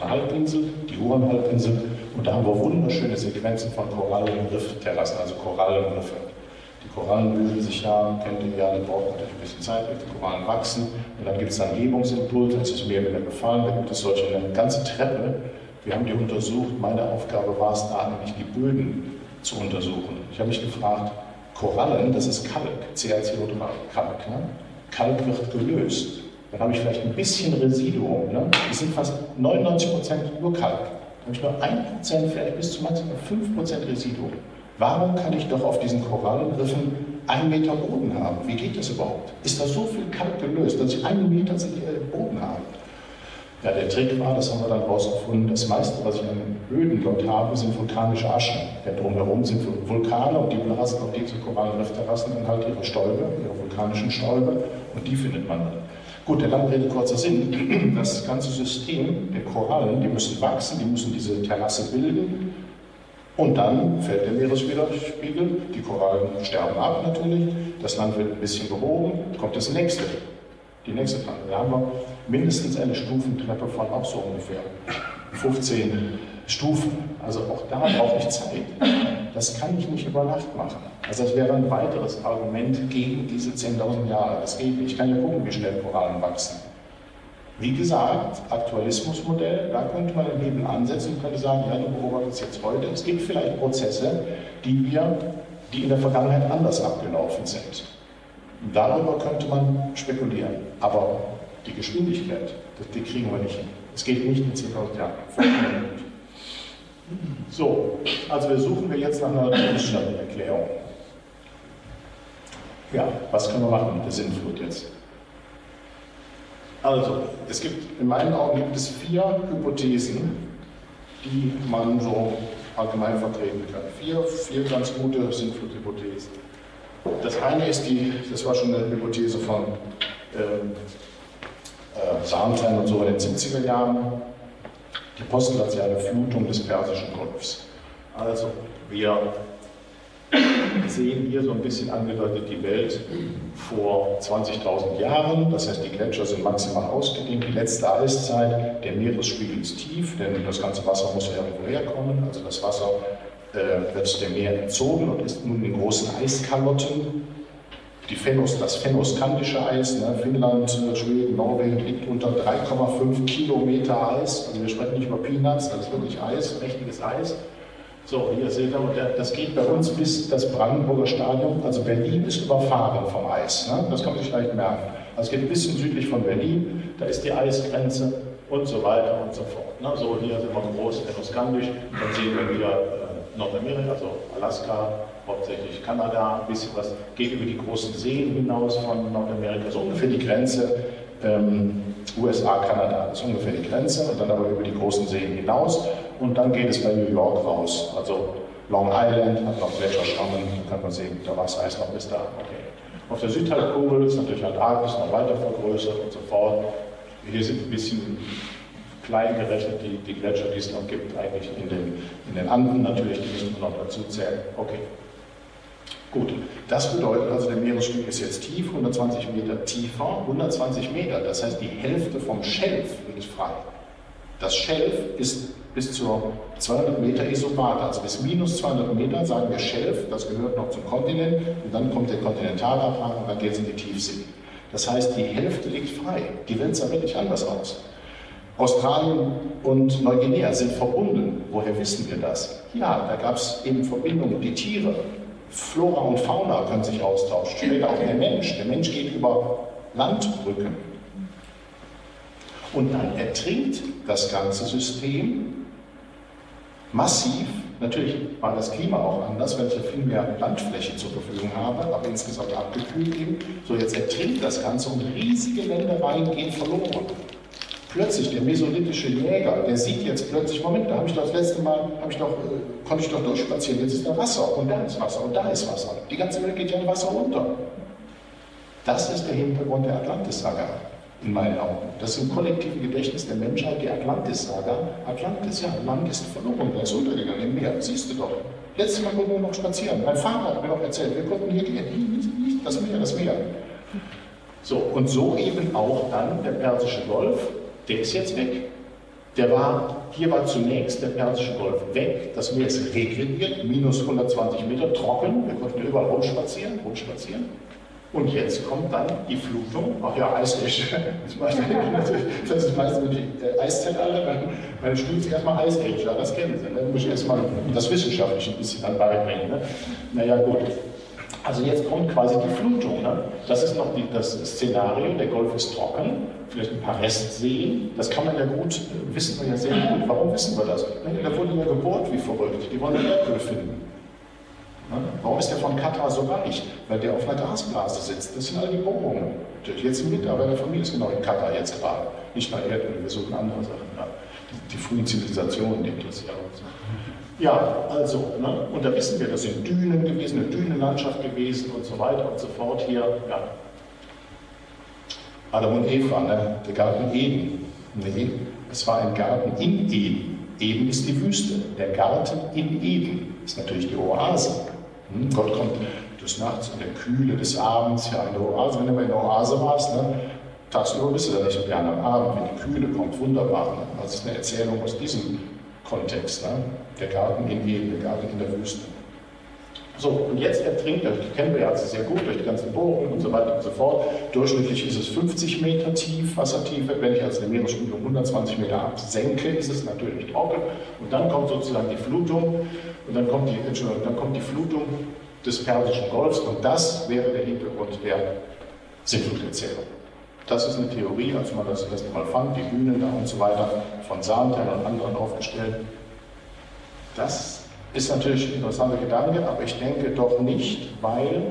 eine Halbinsel, die Huron-Halbinsel, und da haben wir wunderschöne Sequenzen von Korallenriffterrassen, also Korallenriffe. Die Korallen bilden sich ja, kennt ihr ja, die brauchen natürlich ein bisschen Zeit, die Korallen wachsen. Und dann gibt es dann Hebungsimpuls, das ist mir wieder gefallen, da gibt es solche eine ganze Treppe. Wir haben die untersucht. Meine Aufgabe war es, da nämlich die Böden zu untersuchen. Ich habe mich gefragt, Korallen, das ist Kalk, CaCO3, Kalk. Ne? Kalk wird gelöst. Dann habe ich vielleicht ein bisschen Residuum. Ne? Die sind fast 99% nur Kalk. Dann habe ich nur 1%, vielleicht bis zu maximal 5% Residuum. Warum kann ich doch auf diesen Korallenriffen einen Meter Boden haben? Wie geht das überhaupt? Ist da so viel Kalk gelöst, dass ich einen Meter Boden habe? Ja, der Trick war, das haben wir dann herausgefunden, das meiste, was ich an Böden dort habe, sind vulkanische Aschen. Denn drumherum sind Vulkane und die blasen auf diese Korallenriffterrassen dann halt ihre Stäube, ihre vulkanischen Stäube und die findet man dann. Gut, der lange Rede, kurzer Sinn. Das ganze System der Korallen, die müssen wachsen, die müssen diese Terrasse bilden und dann fällt der Meeresspiegel, die Korallen sterben ab natürlich, das Land wird ein bisschen behoben, kommt das nächste. die nächste Frage. Da haben wir mindestens eine Stufentreppe von auch so ungefähr 15 Stufen. Also auch da brauche ich Zeit. Das kann ich nicht über Nacht machen. Also das wäre ein weiteres Argument gegen diese 10.000 Jahre. Das geht nicht. Ich kann ja gucken, wie schnell Korallen wachsen. Wie gesagt, Aktualismusmodell, da könnte man den Hebel ansetzen und könnte sagen, ja, du beobachtest jetzt heute. Es gibt vielleicht Prozesse, die wir, die in der Vergangenheit anders abgelaufen sind. Darüber könnte man spekulieren. Aber die Geschwindigkeit, die kriegen wir nicht hin. Es geht nicht in 10.000 Jahren. So, also wir suchen wir jetzt nach einer Erklärung. Ja, was können wir machen mit der Sinnflut jetzt? Also, es gibt in meinen Augen gibt es vier Hypothesen, die man so allgemein vertreten kann. Vier, vier ganz gute Sinnfluthypothesen. Das eine ist die, das war schon eine Hypothese von ähm, äh, Sarnstein und so in den 70er Jahren, die postglaziale Flutung des Persischen Golfs. Also, wir sehen hier so ein bisschen angedeutet die Welt vor 20.000 Jahren. Das heißt, die Gletscher sind maximal ausgedehnt. Die letzte Eiszeit, der Meeresspiegel ist tief, denn das ganze Wasser muss irgendwo herkommen. Also das Wasser äh, wird dem Meer entzogen und ist nun in großen Eiskalotten. Die Fennos, das fennoskandische Eis, ne, Finnland, Schweden, Norwegen liegt unter 3,5 Kilometer Eis. Also wir sprechen nicht über Peanuts, das ist wirklich Eis, mächtiges Eis. So, hier seht ihr, das geht bei uns bis das Brandenburger Stadion. Also Berlin ist überfahren vom Eis. Ne? Das kann man sich leicht merken. Also es geht ein bisschen südlich von Berlin, da ist die Eisgrenze und so weiter und so fort. Ne? So, hier sind wir groß fennoskandisch. Dann sehen wir wieder äh, Nordamerika, also Alaska, hauptsächlich Kanada, ein bisschen was, geht über die großen Seen hinaus von Nordamerika, so ungefähr die Grenze. Ähm, USA, Kanada ist ungefähr die Grenze und dann aber über die großen Seen hinaus und dann geht es bei New York raus. Also Long Island hat noch Gletscherschrammen, kann man sehen, da Wasser ist noch bis da. Okay. Auf der Südhalbkugel ist natürlich Antarktis noch weiter vergrößert und so fort. Hier sind ein bisschen klein gerechnet die, die Gletscher, die es noch gibt, eigentlich in den, in den Anden natürlich, die müssen wir noch dazu zählen. Okay. Gut, das bedeutet also, der Meeresspiegel ist jetzt tief, 120 Meter tiefer, 120 Meter, das heißt die Hälfte vom Schelf liegt frei. Das Schelf ist bis zu 200 Meter Isobat, also bis minus 200 Meter sagen wir Schelf, das gehört noch zum Kontinent und dann kommt der Kontinentalabhang und dann geht es in die Tiefsee. Das heißt, die Hälfte liegt frei. Die Welt sah wirklich anders aus. Australien und Neuguinea sind verbunden. Woher wissen wir das? Ja, da gab es eben Verbindungen. Die Tiere, Flora und Fauna können sich austauschen. Später auch der Mensch. Der Mensch geht über Landbrücken. Und dann ertrinkt das ganze System massiv. Natürlich war das Klima auch anders, weil ich ja viel mehr Landfläche zur Verfügung habe, aber insgesamt abgekühlt eben. So, jetzt ertrinkt das Ganze und riesige Ländereien gehen verloren. Plötzlich der mesolithische Jäger, der sieht jetzt plötzlich, Moment, da habe ich das letzte Mal, ich doch, äh, konnte ich doch durchspazieren, jetzt ist da Wasser und da ist Wasser und da ist Wasser. Die ganze Welt geht ja in Wasser unter. Das ist der Hintergrund der Atlantis-Saga in meinen Augen. Das ist im kollektiven Gedächtnis der Menschheit die Atlantis-Saga. Atlantis, ja, Land ist verloren, er ist untergegangen im Meer. Siehst du doch. Letztes Mal konnten wir noch spazieren. Mein Vater hat mir noch erzählt, wir konnten hier gehen. Das Meer, das Meer. So, und so eben auch dann der Persische Golf, der ist jetzt weg. Der war, hier war zunächst der Persische Golf weg, das Meer ist regrediert, minus 120 Meter, trocken, wir konnten überall rumspazieren, rumspazieren. Und jetzt kommt dann die Flutung, ach ja, Eisage. Das ist meistens, die äh, Eiszeitalter, dann, meine Studien erstmal Ice Age, ja, das kennen Sie. Ne? Dann muss ich erstmal das Wissenschaftliche ein bisschen dann beibringen. Ne? Naja, gut. Also jetzt kommt quasi die Flutung. Ne? Das ist noch die, das Szenario, der Golf ist trocken, vielleicht ein paar Restseen. Das kann man ja gut, wissen wir ja sehr gut. Warum wissen wir das? Da wurde ja gebohrt wie verrückt. Die wollen Erdöl finden. Warum ist der von Katar so reich? Weil der auf einer Gasblase sitzt. Das sind alle die Bohrungen. Jetzt ein Mitarbeiter von mir ist genau in Katar jetzt gerade. Nicht bei Erdöl, wir suchen andere Sachen. Ja. Die, die frühen Zivilisationen, die interessieren uns. Ja, also, ne? und da wissen wir, das sind Dünen gewesen, eine Dünenlandschaft gewesen und so weiter und so fort hier. Ja. Adam und Eva, ne? der Garten Eden. Nee, es war ein Garten in Eden. Eden ist die Wüste. Der Garten in Eden ist natürlich die Oase. Hm, Gott kommt des Nachts in der Kühle des Abends, ja, in der Oase. Wenn du mal in der Oase warst, ne, Tagsüber bist du da nicht so gerne am Abend, wenn die Kühle kommt, wunderbar. Ne? Es ist eine Erzählung aus diesem Kontext. Ne? Der Garten in Eden, der Garten in der Wüste. So, und jetzt ertrinkt er, die kennen wir ja sehr gut durch die ganzen Bohrungen und so weiter und so fort. Durchschnittlich ist es 50 Meter tief, Wassertiefe. Wenn ich also eine Meeresspiegel um 120 Meter absenke, ist es natürlich trocken. Und dann kommt sozusagen die Flutung, und dann kommt die, Entschuldigung, dann kommt die Flutung des Persischen Golfs, und das wäre der Hintergrund der Sintfluterzählung. Das ist eine Theorie, als man das erste Mal fand, die Bühnen da und so weiter, von Sahntel und anderen aufgestellt. Das ist natürlich ein interessanter Gedanke, aber ich denke doch nicht, weil,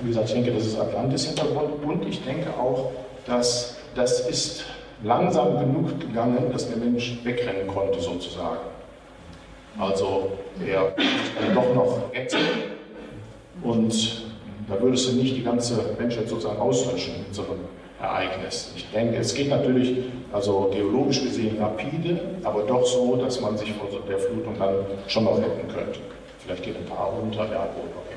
wie gesagt, ich denke, das ist Atlantis-Hintergrund und ich denke auch, dass das ist langsam genug gegangen, dass der Mensch wegrennen konnte sozusagen. Also er doch noch retten und da würdest du nicht die ganze Menschheit sozusagen auslöschen mit so einem Ereignis. Ich denke, es geht natürlich, also geologisch gesehen rapide, aber doch so, dass man sich vor der Flutung dann schon noch retten könnte. Vielleicht geht ein paar runter, ja gut, okay.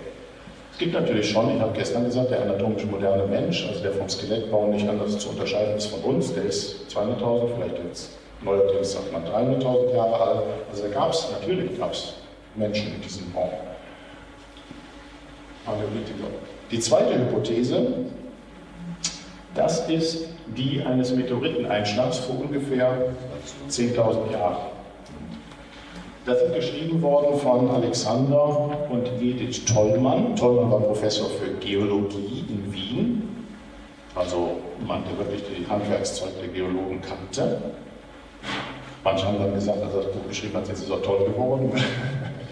Es gibt natürlich schon, ich habe gestern gesagt, der anatomisch moderne Mensch, also der vom Skelettbau nicht anders zu unterscheiden ist von uns, der ist 200.000, vielleicht jetzt neuerdings sagt man 300.000 Jahre alt. Also da gab es, natürlich gab es Menschen in diesem Raum. Die zweite Hypothese, das ist die eines Meteoriteneinschlags vor ungefähr 10.000 Jahren. Das ist geschrieben worden von Alexander und Edith Tollmann. Tollmann war Professor für Geologie in Wien, also jemand, der wirklich die Handwerkszeug der Geologen kannte. Manche haben dann gesagt, als er das Buch geschrieben hat, jetzt ist er toll geworden,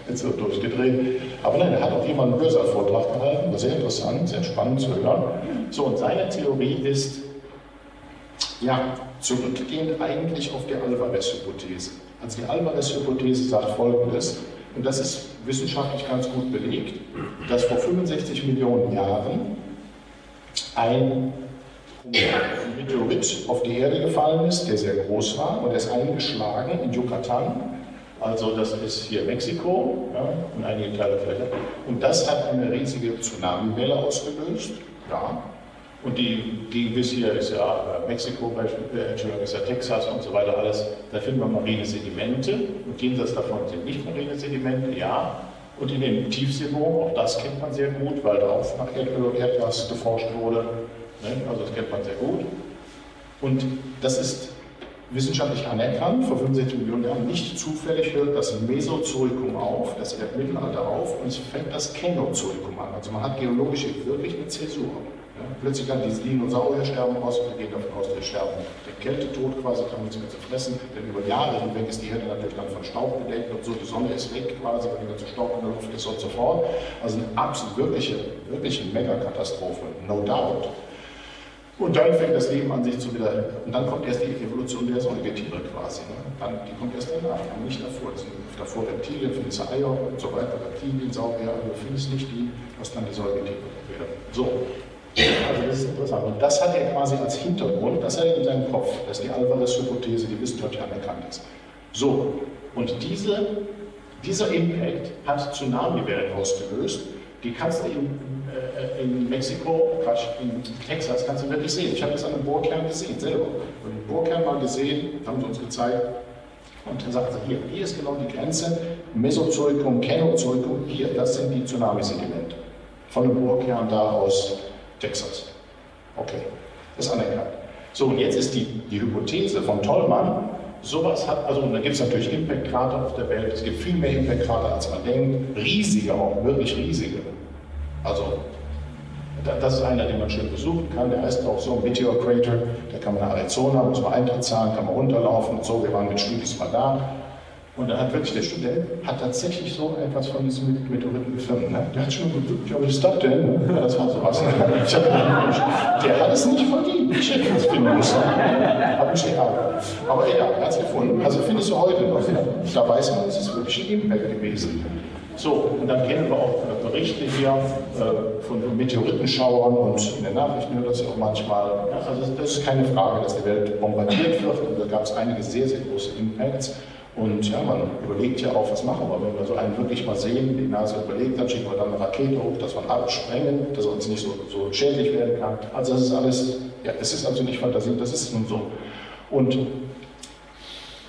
jetzt er durchgedreht. Aber nein, er hat auch jemand einen Hörsaal-Vortrag gehalten, war sehr interessant, sehr spannend zu hören. So, und seine Theorie ist, ja, zurückgehend eigentlich auf die Alvarez-Hypothese. Also die Alvarez-Hypothese sagt Folgendes, und das ist wissenschaftlich ganz gut belegt, dass vor 65 Millionen Jahren ein Meteorit auf die Erde gefallen ist, der sehr groß war und er ist eingeschlagen in Yucatan. Also das ist hier Mexiko ja, und einige kleine Fläche. Und das hat eine riesige Tsunami-Welle ausgelöst. Ja. Und die, die bis hier ist ja Mexiko, äh, Entschuldigung, ist ja Texas und so weiter alles. Da finden wir marine Sedimente und jenseits davon sind nicht marine Sedimente, ja. Und in den Tiefseebohren, auch das kennt man sehr gut, weil da auch nach Erdöl und Erdgas geforscht wurde. Ne? Also das kennt man sehr gut. Und das ist wissenschaftlich anerkannt, vor 65 Millionen Jahren. Nicht zufällig hört das Mesozoikum auf, das Erdmittelalter auf, und es fängt das Känozoikum an. Also man hat geologisch wirklich eine Zäsur. Ja, plötzlich kann diese Dinosaurier sterben aus, wir gehen davon aus, die sterben der Kältetod quasi, kann nichts mehr zu fressen, denn über Jahre hinweg ist die Erde natürlich dann von Staub bedeckt und so, die Sonne ist weg quasi, weil die ganze Staub in der Luft ist und so fort. Also eine absolut wirkliche, wirkliche Megakatastrophe, no doubt. Und dann fängt das Leben an sich zu wieder, und dann kommt erst die Evolution der Säugetiere quasi. Ne? Dann, die kommt erst danach, nicht davor. Das sind davor Reptilien, findest du Eier und so weiter, Reptilien, Saurier, du findest nicht die, was dann die Säugetiere werden. So, also das ist interessant. Und das hat er quasi als Hintergrund, das hat er in seinem Kopf, dass die Alvarez-Hypothese, die wissenschaftlich anerkannt ist. So, und diese, dieser Impact hat Tsunami-Wellen ausgelöst. Die kannst du in, äh, in Mexiko, Quatsch, in Texas, kannst du wirklich sehen. Ich habe das an einem Bohrkern gesehen, selber. Und den Bohrkern mal gesehen, haben sie uns gezeigt. Und dann sagt er, hier, hier ist genau die Grenze, Mesozoikum, Känozoikum, hier, das sind die Tsunami-Sedimente. Von dem Bohrkern da aus Texas. Okay, das ist anerkannt. So, und jetzt ist die, die Hypothese von Tollmann, sowas hat, also da gibt es natürlich Impact-Krater auf der Welt, es gibt viel mehr Impact-Krater, als man denkt, riesige auch, wirklich riesige. Also, das ist einer, den man schön besuchen kann, der heißt auch so Meteor Crater, da kann man nach Arizona, muss man Eintritt zahlen, kann man runterlaufen und so, wir waren mit Studis mal da, und da hat wirklich der Student hat tatsächlich so etwas von diesem Meteoriten gefilmt. Ne? Der hat schon geguckt, ja, was ist das denn? Ja, das war sowas. der hat es nicht verdient. Ich hätte es müssen. Hab mich geärgert. Aber egal, er hat es gefunden. Also findest du heute noch. Da weiß man, es ist wirklich ein Impact gewesen. So, und dann kennen wir auch äh, Berichte hier äh, von Meteoritenschauern und in den Nachrichten hört das ja auch manchmal. Also das ist keine Frage, dass die Welt bombardiert wird und da gab es einige sehr, sehr große Impacts. Und ja, man überlegt ja auch, was machen wir, wenn wir so einen wirklich mal sehen, die Nase überlegt, dann schicken wir dann eine Rakete hoch, dass wir absprengen, dass er uns nicht so, so schädlich werden kann. Also das ist alles, ja, es ist also nicht Fantasie, das ist nun so. Und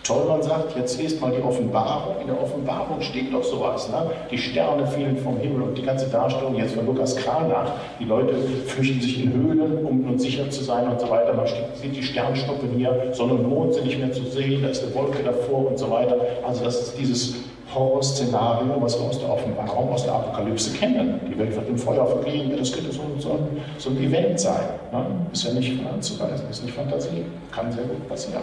Tollmann sagt, jetzt lest mal die Offenbarung. In der Offenbarung steht doch sowas. Ne? Die Sterne fielen vom Himmel und die ganze Darstellung jetzt von Lukas Kranach. Die Leute flüchten sich in Höhlen, um nun sicher zu sein und so weiter. Man sieht die Sternschnuppen hier, Sonne und Mond sind nicht mehr zu sehen, da ist eine Wolke davor und so weiter. Also das ist dieses Horrorszenario, was wir aus der Offenbarung, aus der Apokalypse kennen. Die Welt wird im Feuer vergehen, das könnte so, so, ein, so ein Event sein. Ne? Ist ja nicht anzuweisen, ist nicht Fantasie. Kann sehr gut passieren.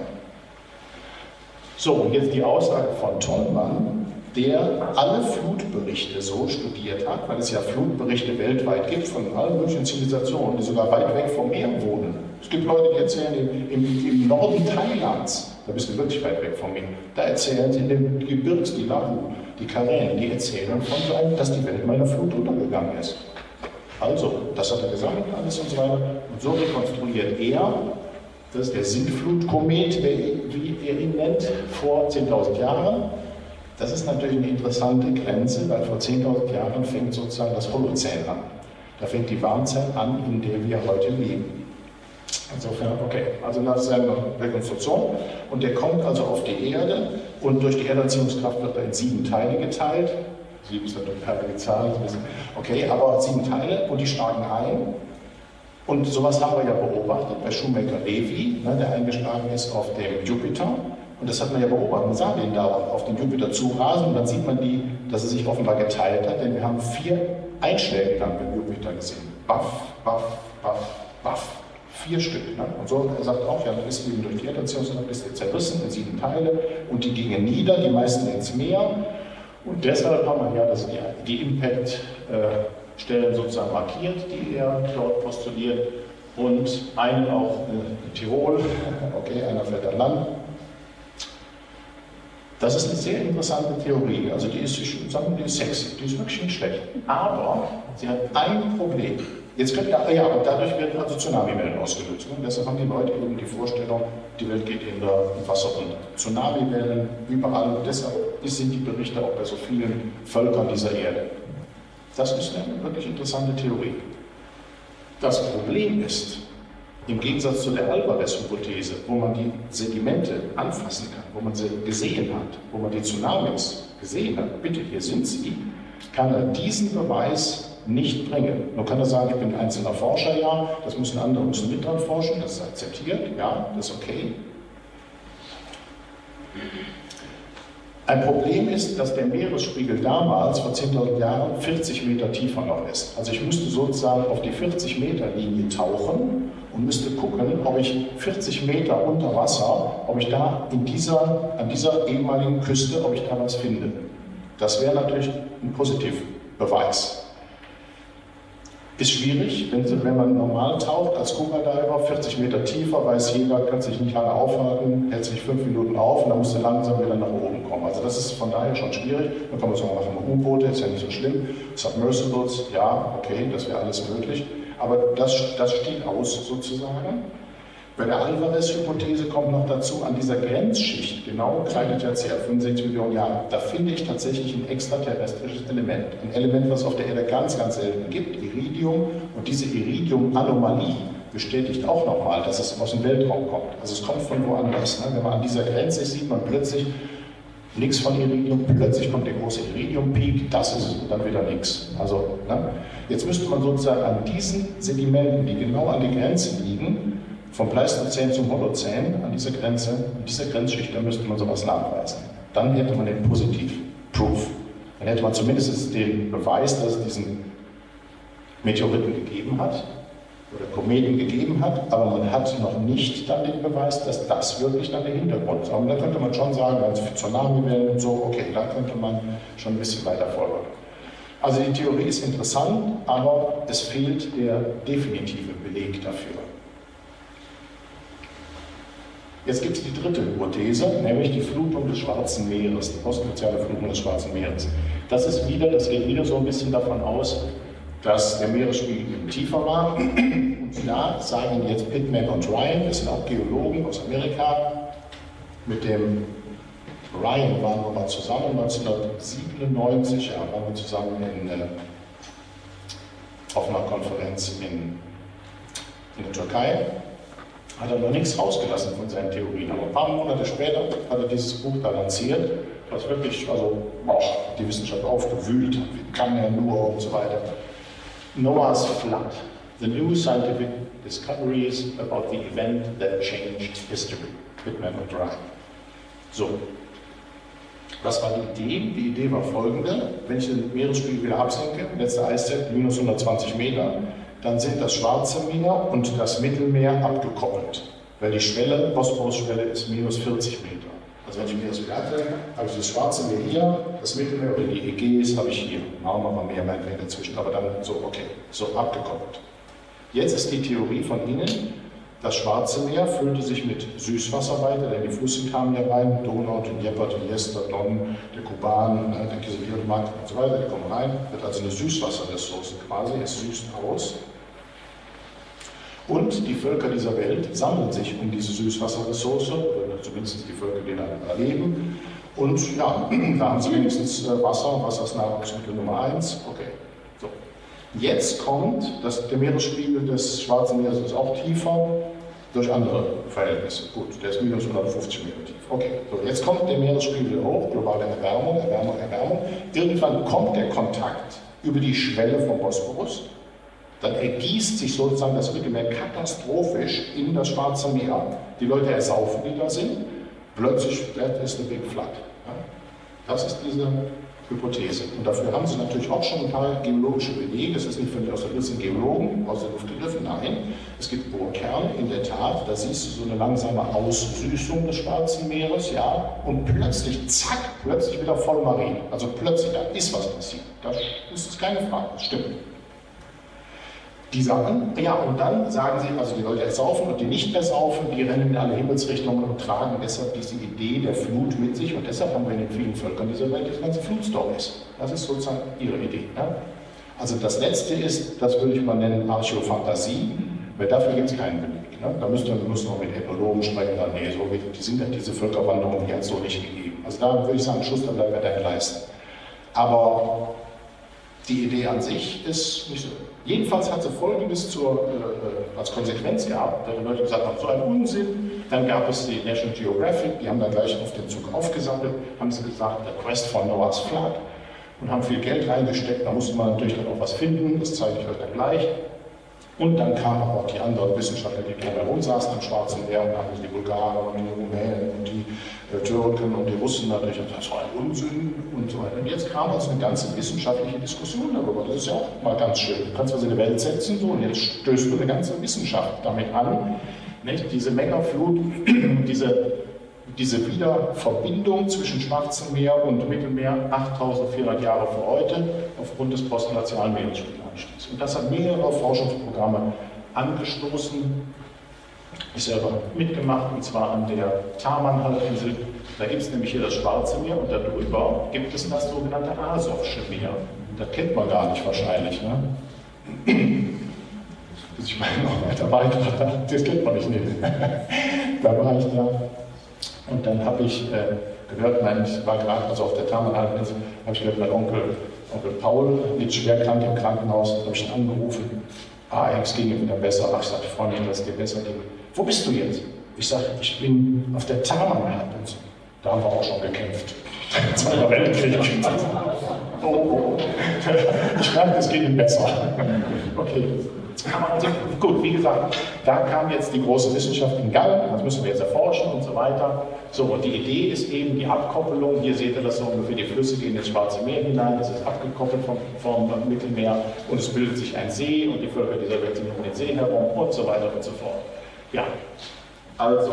So, und jetzt die Aussage von Tollmann, der alle Flutberichte so studiert hat, weil es ja Flutberichte weltweit gibt von allen möglichen Zivilisationen, die sogar weit weg vom Meer wohnen. Es gibt Leute, die erzählen im, im, im Norden Thailands, da bist du wirklich weit weg vom Meer, da erzählen sie in dem Gebirgs, die Lahu, die Karen, die erzählen von dass die Welt in der Flut untergegangen ist. Also, das hat er gesagt, alles und so weiter. Und so rekonstruiert er das ist der Sintflutkomet, wie er ihn nennt, vor 10.000 Jahren. Das ist natürlich eine interessante Grenze, weil vor 10.000 Jahren fängt sozusagen das Holozän an. Da fängt die Warmzeit an, in der wir heute leben. Insofern, okay, also das ist eine Rekonstruktion. Und der kommt also auf die Erde und durch die Erdanziehungskraft wird er in sieben Teile geteilt. Sieben ist natürlich keine Zahl, okay, aber sieben Teile und die schlagen ein und sowas haben wir ja beobachtet bei Shoemaker Levy, ne, der eingeschlagen ist auf dem Jupiter. Und das hat man ja beobachtet. Man sah den da auf den Jupiter zurasen und dann sieht man die, dass er sich offenbar geteilt hat, denn wir haben vier Einschläge dann beim Jupiter gesehen. Baff, baff, baff, baff. Vier Stück. Ne? Und so, er sagt auch, ja, dann ist eben durch die Erdanziehungskraft ist er zerrissen in sieben Teile und die gingen nieder, die meisten ins Meer. Und deshalb haben wir ja das, die, die Impact. Äh, Stellen sozusagen markiert, die er dort postuliert und einen auch in Tirol, okay, einer fährt an Land. Das ist eine sehr interessante Theorie, also die ist, ich sagen, die ist sexy, die ist wirklich nicht schlecht. Aber sie hat ein Problem. Jetzt könnt ihr, ja, und dadurch werden also Tsunamiwellen ausgelöst. Und deshalb haben die Leute eben die Vorstellung, die Welt geht in der Wasser unter. Tsunamiwellen überall, und deshalb sind die Berichte auch bei so vielen Völkern dieser Erde. Das ist eine wirklich interessante Theorie. Das Problem ist, im Gegensatz zu der Alvarez-Hypothese, wo man die Sedimente anfassen kann, wo man sie gesehen hat, wo man die Tsunamis gesehen hat, bitte, hier sind sie, kann er diesen Beweis nicht bringen. Nur kann er sagen, ich bin ein einzelner Forscher, ja, das müssen andere müssen mit dran forschen, das ist akzeptiert, ja, das ist okay. Ein Problem ist, dass der Meeresspiegel damals, vor 10.000 Jahren, 40 Meter tiefer noch ist. Also ich müsste sozusagen auf die 40 Meter Linie tauchen und müsste gucken, ob ich 40 Meter unter Wasser, ob ich da in dieser, an dieser ehemaligen Küste, ob ich da was finde. Das wäre natürlich ein Positivbeweis. Ist schwierig, wenn, man normal taucht als Scuba-Diver, 40 Meter tiefer, weiß jeder, kann sich nicht lange aufhalten, hält sich fünf Minuten auf und dann muss er langsam wieder nach oben kommen. Also das ist von daher schon schwierig. Dann kann man sagen, machen wir U-Boote, ist ja nicht so schlimm. Submersibles, ja, okay, das wäre alles möglich. Aber das, das steht aus sozusagen. Bei der Alvarez-Hypothese kommt noch dazu, an dieser Grenzschicht, genau Kreidezertiär, 65 Millionen Jahre, da finde ich tatsächlich ein extraterrestrisches Element. Ein Element, was es auf der Erde ganz, ganz selten gibt, Iridium. Und diese Iridium-Anomalie bestätigt auch nochmal, dass es aus dem Weltraum kommt. Also es kommt von woanders. Ne? Wenn man an dieser Grenze ist, sieht man plötzlich nichts von Iridium, plötzlich kommt der große Iridium-Peak, das ist dann wieder nichts. Also, ne? Jetzt müsste man sozusagen an diesen Sedimenten, die genau an der Grenze liegen, vom Pleistozän zum Holozän an dieser Grenze, an dieser Grenzschicht, da müsste man sowas nachweisen. Dann hätte man den Positiv-Proof. Dann hätte man zumindest den Beweis, dass es diesen Meteoriten gegeben hat oder Kometen gegeben hat, aber man hat noch nicht dann den Beweis, dass das wirklich dann der Hintergrund ist. Aber da könnte man schon sagen, es Tsunami-Wellen und so, okay, da könnte man schon ein bisschen weiter folgen. Also die Theorie ist interessant, aber es fehlt der definitive Beleg dafür. Jetzt gibt es die dritte Hypothese, nämlich die Flutung des Schwarzen Meeres, die postozeane Flutung des Schwarzen Meeres. Das ist wieder, das geht wieder so ein bisschen davon aus, dass der Meeresspiegel tiefer war. Und da sagen jetzt Pittman und Ryan, das sind auch Geologen aus Amerika, mit dem Ryan waren wir mal zusammen, 1997 ja, waren wir zusammen in, äh, auf einer Konferenz in, in der Türkei. Hat er noch nichts rausgelassen von seinen Theorien. Aber ein paar Monate später hat er dieses Buch da lanciert, was wirklich also, auch die Wissenschaft aufgewühlt hat. Kann er nur und so weiter. Noah's Flood. The new scientific discoveries about the event that changed history. Whitman und Ryan. So, was war die Idee? Die Idee war folgende: Wenn ich den Meeresspiegel wieder absenke, letzte Eiszeit minus 120 Meter, dann sind das Schwarze Meer und das Mittelmeer abgekoppelt. Weil die Schwelle, Bosporus-Schwelle, ist minus 40 Meter. Also wenn ich mir das wieder absenke, habe ich das Schwarze Meer hier, das Mittelmeer oder die Ägäis habe ich hier. Mal mehr meinetwegen dazwischen, aber dann so, okay, so abgekoppelt. Jetzt ist die Theorie von Ihnen, das Schwarze Meer füllte sich mit Süßwasser weiter, denn die Flüsse kamen ja rein, Donau, der Dnieper, Jester, Don, der Kuban, ne, der Kieselmarkt und so weiter, die kommen rein, wird also eine Süßwasserressource quasi, es süßt aus. Und die Völker dieser Welt sammeln sich um diese Süßwasserressource, oder zumindest die Völker, die da leben. Und ja, da haben sie wenigstens äh, Wasser, Wasser ist Nahrungsmittel Nummer eins. Okay. Jetzt kommt, dass der Meeresspiegel des Schwarzen Meeres ist auch tiefer, durch andere Verhältnisse. Gut, der ist minus 150 Meter tief. Okay, so jetzt kommt der Meeresspiegel hoch, globale Erwärmung, Erwärmung, Erwärmung. Irgendwann kommt der Kontakt über die Schwelle vom Bosporus. Dann ergießt sich sozusagen das Mittelmeer katastrophisch in das Schwarze Meer. Die Leute ersaufen, die da sind. Plötzlich that is the big flood. Das ist diese Hypothese. Und dafür haben sie natürlich auch schon ein paar geologische Belege. Es ist nicht völlig aus der Luft, Geologen aus der Luft gegriffen. Nein, es gibt Bohrkerne, in der Tat. Da siehst du so eine langsame Aussüßung des Schwarzen Meeres, ja. Und plötzlich, zack, plötzlich wieder Vollmarin. Also plötzlich, da ist was passiert. Das ist keine Frage, das stimmt die Sachen. Ja, und dann sagen sie, also die Leute ersaufen und die nicht ersaufen, die rennen in alle Himmelsrichtungen und tragen deshalb diese Idee der Flut mit sich. Und deshalb haben wir in den vielen Völkern dieser Welt diese ganze Flutstories. Das ist sozusagen ihre Idee. Ja? Also das Letzte ist, das würde ich mal nennen, Archäophantasie, weil dafür gibt es keinen Beleg. Ne? Da müsste man müssen auch mit Ethnologen sprechen, dann, nee, so, die sind ja diese Völkerwanderungen, die so nicht gegeben. Also da würde ich sagen, Schuster bleibt bei deinen Leisten. Aber die Idee an sich ist nicht so. Jedenfalls hat sie Folgendes zur, äh, als Konsequenz gehabt, da die Leute gesagt haben, so ein Unsinn. Dann gab es die National Geographic, die haben da gleich auf den Zug aufgesammelt, haben sie gesagt, der Quest for Noah's Flood und haben viel Geld reingesteckt. Da musste man natürlich dann auch was finden, das zeige ich euch dann gleich. Und dann kamen auch die anderen Wissenschaftler, die drumherum saßen am Schwarzen Meer, und haben die Bulgaren und die Rumänen und die äh, Türken und die Russen natürlich, das war ein Unsinn und so weiter. Und jetzt kam also eine ganze wissenschaftliche Diskussion darüber. Das ist ja auch mal ganz schön. Du kannst was in die Welt setzen so, und jetzt stößt du eine ganze Wissenschaft damit an. Nicht? Diese Megaflut, diese, diese Wiederverbindung zwischen Schwarzem Meer und Mittelmeer 8400 Jahre vor heute aufgrund des postglazialen Meeresspiegels. Anstiegs. Und das hat mehrere Forschungsprogramme angestoßen. Ich selber mitgemacht, und zwar an der Taman-Halbinsel. Da gibt es nämlich hier das Schwarze Meer und darüber gibt es das sogenannte Asowsche Meer. Das kennt man gar nicht wahrscheinlich. Ne? Ich meine, da war ich da, das kennt man nicht. Nee. da war ich da. Und dann habe ich äh, gehört, nein, ich war gerade also auf der Taman-Halbinsel, habe ich gehört, mein Onkel Onkel Paul liegt schwer krank im Krankenhaus, habe ich ihn angerufen. Ah, es ging ihm wieder besser. Ach, ich sagte, ich freue mich, dass es dir besser ging. Wo bist du jetzt? Ich sage, ich bin auf der Tamann-Halbinsel. Da haben wir auch schon gekämpft. Zweiter Weltkrieg. Oh, oh. Ich merke, es geht ihm besser. Okay. Also, gut, wie gesagt, da kam jetzt die große Wissenschaft in Gang, das müssen wir jetzt erforschen und so weiter. So, und die Idee ist eben die Abkoppelung, hier seht ihr das so ungefähr, die Flüsse gehen ins Schwarze Meer hinein, das ist abgekoppelt vom, vom Mittelmeer und es bildet sich ein See und die Völker dieser Welt sind um den See herum und so weiter und so fort. Ja, also,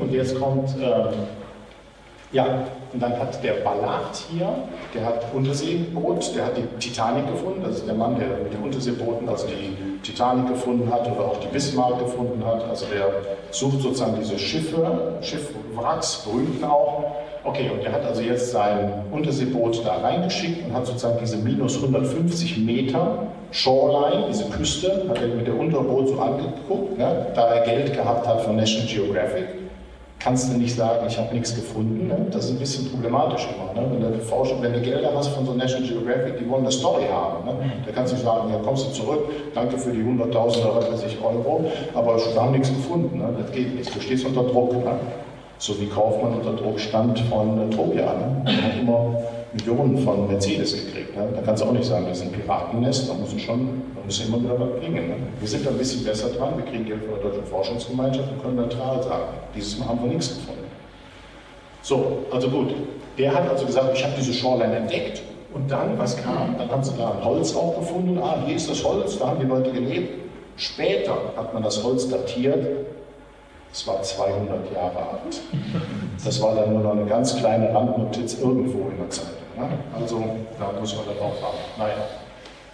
und jetzt kommt, äh, ja, und dann hat der Ballard hier, der hat Unterseeboot, der hat die Titanic gefunden, das ist der Mann, der mit den Unterseebooten, also die Titanic gefunden hat oder auch die Bismarck gefunden hat. Also der sucht sozusagen diese Schiffe, Schiffwracks, berühmten auch. Okay, und der hat also jetzt sein Unterseeboot da reingeschickt und hat sozusagen diese minus 150 Meter Shoreline, diese Küste, hat er mit der Unterboot so angeguckt, ne, da er Geld gehabt hat von National Geographic kannst du nicht sagen, ich habe nichts gefunden. Ne? Das ist ein bisschen problematisch immer. Ne? Wenn, du Forschung, wenn du Gelder hast von so National Geographic, die wollen eine Story haben. Ne? Da kannst du sagen, ja, kommst du zurück, danke für die 100.000 oder was ich Euro, aber wir haben nichts gefunden. Ne? Das geht nicht. Du stehst unter Druck. Ne? So wie Kaufmann unter Druck stand von Tropia. Ne? Der hat immer Millionen von Mercedes gekriegt. Ne? Da kannst du auch nicht sagen, das ist ein Piratennest, da muss du schon, da muss immer wieder was bringen. Ne? Wir sind da ein bisschen besser dran, wir kriegen Geld von der Deutschen Forschungsgemeinschaft und können neutral sagen, dieses Mal haben wir nichts gefunden. So, also gut. Der hat also gesagt, ich habe diese Shoreline entdeckt und dann, was kam? Dann haben sie da ein Holz auch gefunden. Ah, hier ist das Holz, da haben die Leute gelebt. Später hat man das Holz datiert es war 200 Jahre alt. Das war dann nur noch eine ganz kleine Randnotiz irgendwo in der Zeitung. Ne? Also da muss man dann auch haben. Naja.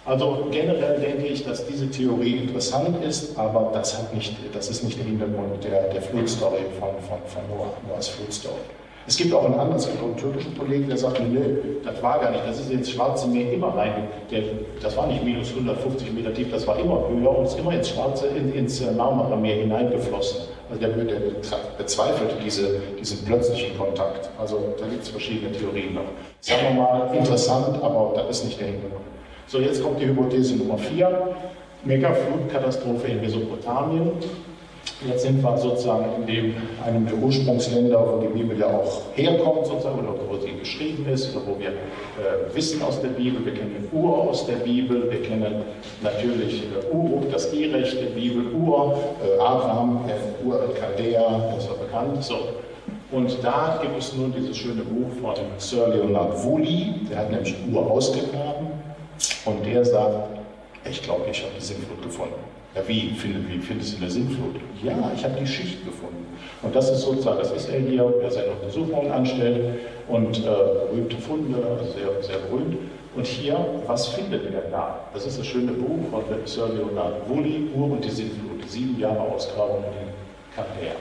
Also generell denke ich, dass diese Theorie interessant ist, aber das, hat nicht, das ist nicht der Hintergrund der, der Flutstory von, von, von Noah, Noahs Flutstory. Es gibt auch einen anderen, einen türkischen Kollegen, der sagt, nö, das war gar nicht, das ist ins Schwarze Meer immer rein. Der, das war nicht minus 150 Meter tief, das war immer höher und ist immer ins Schwarze, in, ins äh, Marmara Meer hineingeflossen. Also der, der bezweifelte diese, diesen plötzlichen Kontakt. Also da gibt es verschiedene Theorien noch. Sagen wir mal interessant, aber das ist nicht der Hintergrund. So, jetzt kommt die Hypothese Nummer 4. Megaflutkatastrophe in Mesopotamien. Jetzt sind wir sozusagen in dem, einem der Ursprungsländer, wo die Bibel ja auch herkommt, sozusagen, oder wo sie geschrieben ist, oder wo wir äh, wissen aus der Bibel. Wir kennen Ur aus der Bibel, wir kennen natürlich äh, Uruk, das E-Recht der Bibel, Ur, äh, Abraham, äh, Ur al-Chaldea, das war bekannt. So. Und da gibt es nun dieses schöne Buch von Sir Leonard Woolley, der hat nämlich Ur ausgegraben und der sagt, ich glaube, ich habe die Sintflut gefunden. Ja, wie, finde, wie findest du eine Sintflut? Ja, ich habe die Schicht gefunden. Und das ist sozusagen, das ist er hier, der seine Untersuchungen anstellt und äh, berühmte Funde, also sehr, sehr berühmt. Und hier, was findet er da? Das ist das schöne Buch von Sir Leonard Woolley, Ur und die Sintflut, sieben Jahre Ausgrabung in Chaldea.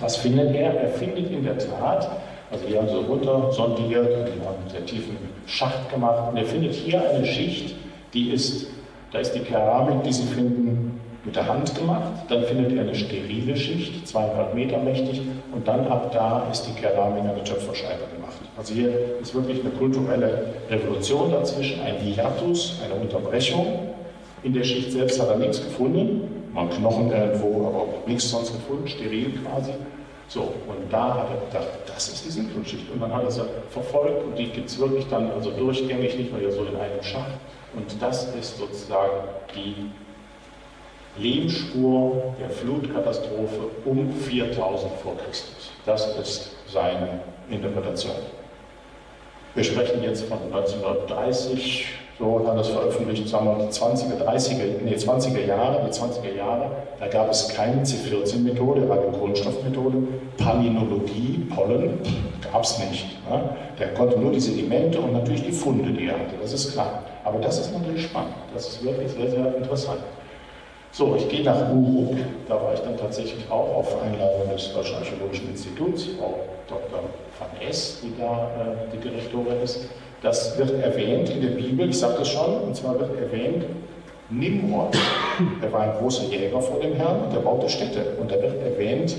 Was findet er? Er findet in der Tat, also hier haben sie runter sondiert, die haben einen sehr tiefen Schacht gemacht, und er findet hier eine Schicht, die ist da ist die Keramik, die Sie finden, mit der Hand gemacht. Dann findet ihr eine sterile Schicht, zweieinhalb Meter mächtig. Und dann ab da ist die Keramik eine Töpferscheibe gemacht. Also hier ist wirklich eine kulturelle Revolution dazwischen, ein Hiatus, eine Unterbrechung. In der Schicht selbst hat er nichts gefunden, mal Knochen irgendwo, aber nichts sonst gefunden, steril quasi. So, und da hat er gedacht, das ist die Sintflutschicht. Und dann hat er sie verfolgt und die gibt es wirklich dann also durchgängig, nicht nur so in einem Schacht. Und das ist sozusagen die Lehmspur der Flutkatastrophe um 4000 vor Christus. Das ist seine Interpretation. Wir sprechen jetzt von 1930, so hat das veröffentlicht, sagen wir die 20er, 30er, nee, 20er Jahre, die 20er Jahre, da gab es keine C14-Methode, Radiokohlenstoffmethode, Palinologie, Pollen, gab es nicht. Ne? Der konnte nur die Sedimente und natürlich die Funde, die er hatte, das ist klar. Aber das ist natürlich spannend, das ist wirklich sehr, sehr interessant. So, ich gehe nach Uruk, da war ich dann tatsächlich auch auf Einladung des Deutschen Archäologischen Instituts, Frau Dr. van S., die da äh, die Direktorin ist. Das wird erwähnt in der Bibel, ich sage das schon, und zwar wird erwähnt, Nimrod, er war ein großer Jäger vor dem Herrn, der baute Städte. Und da wird erwähnt,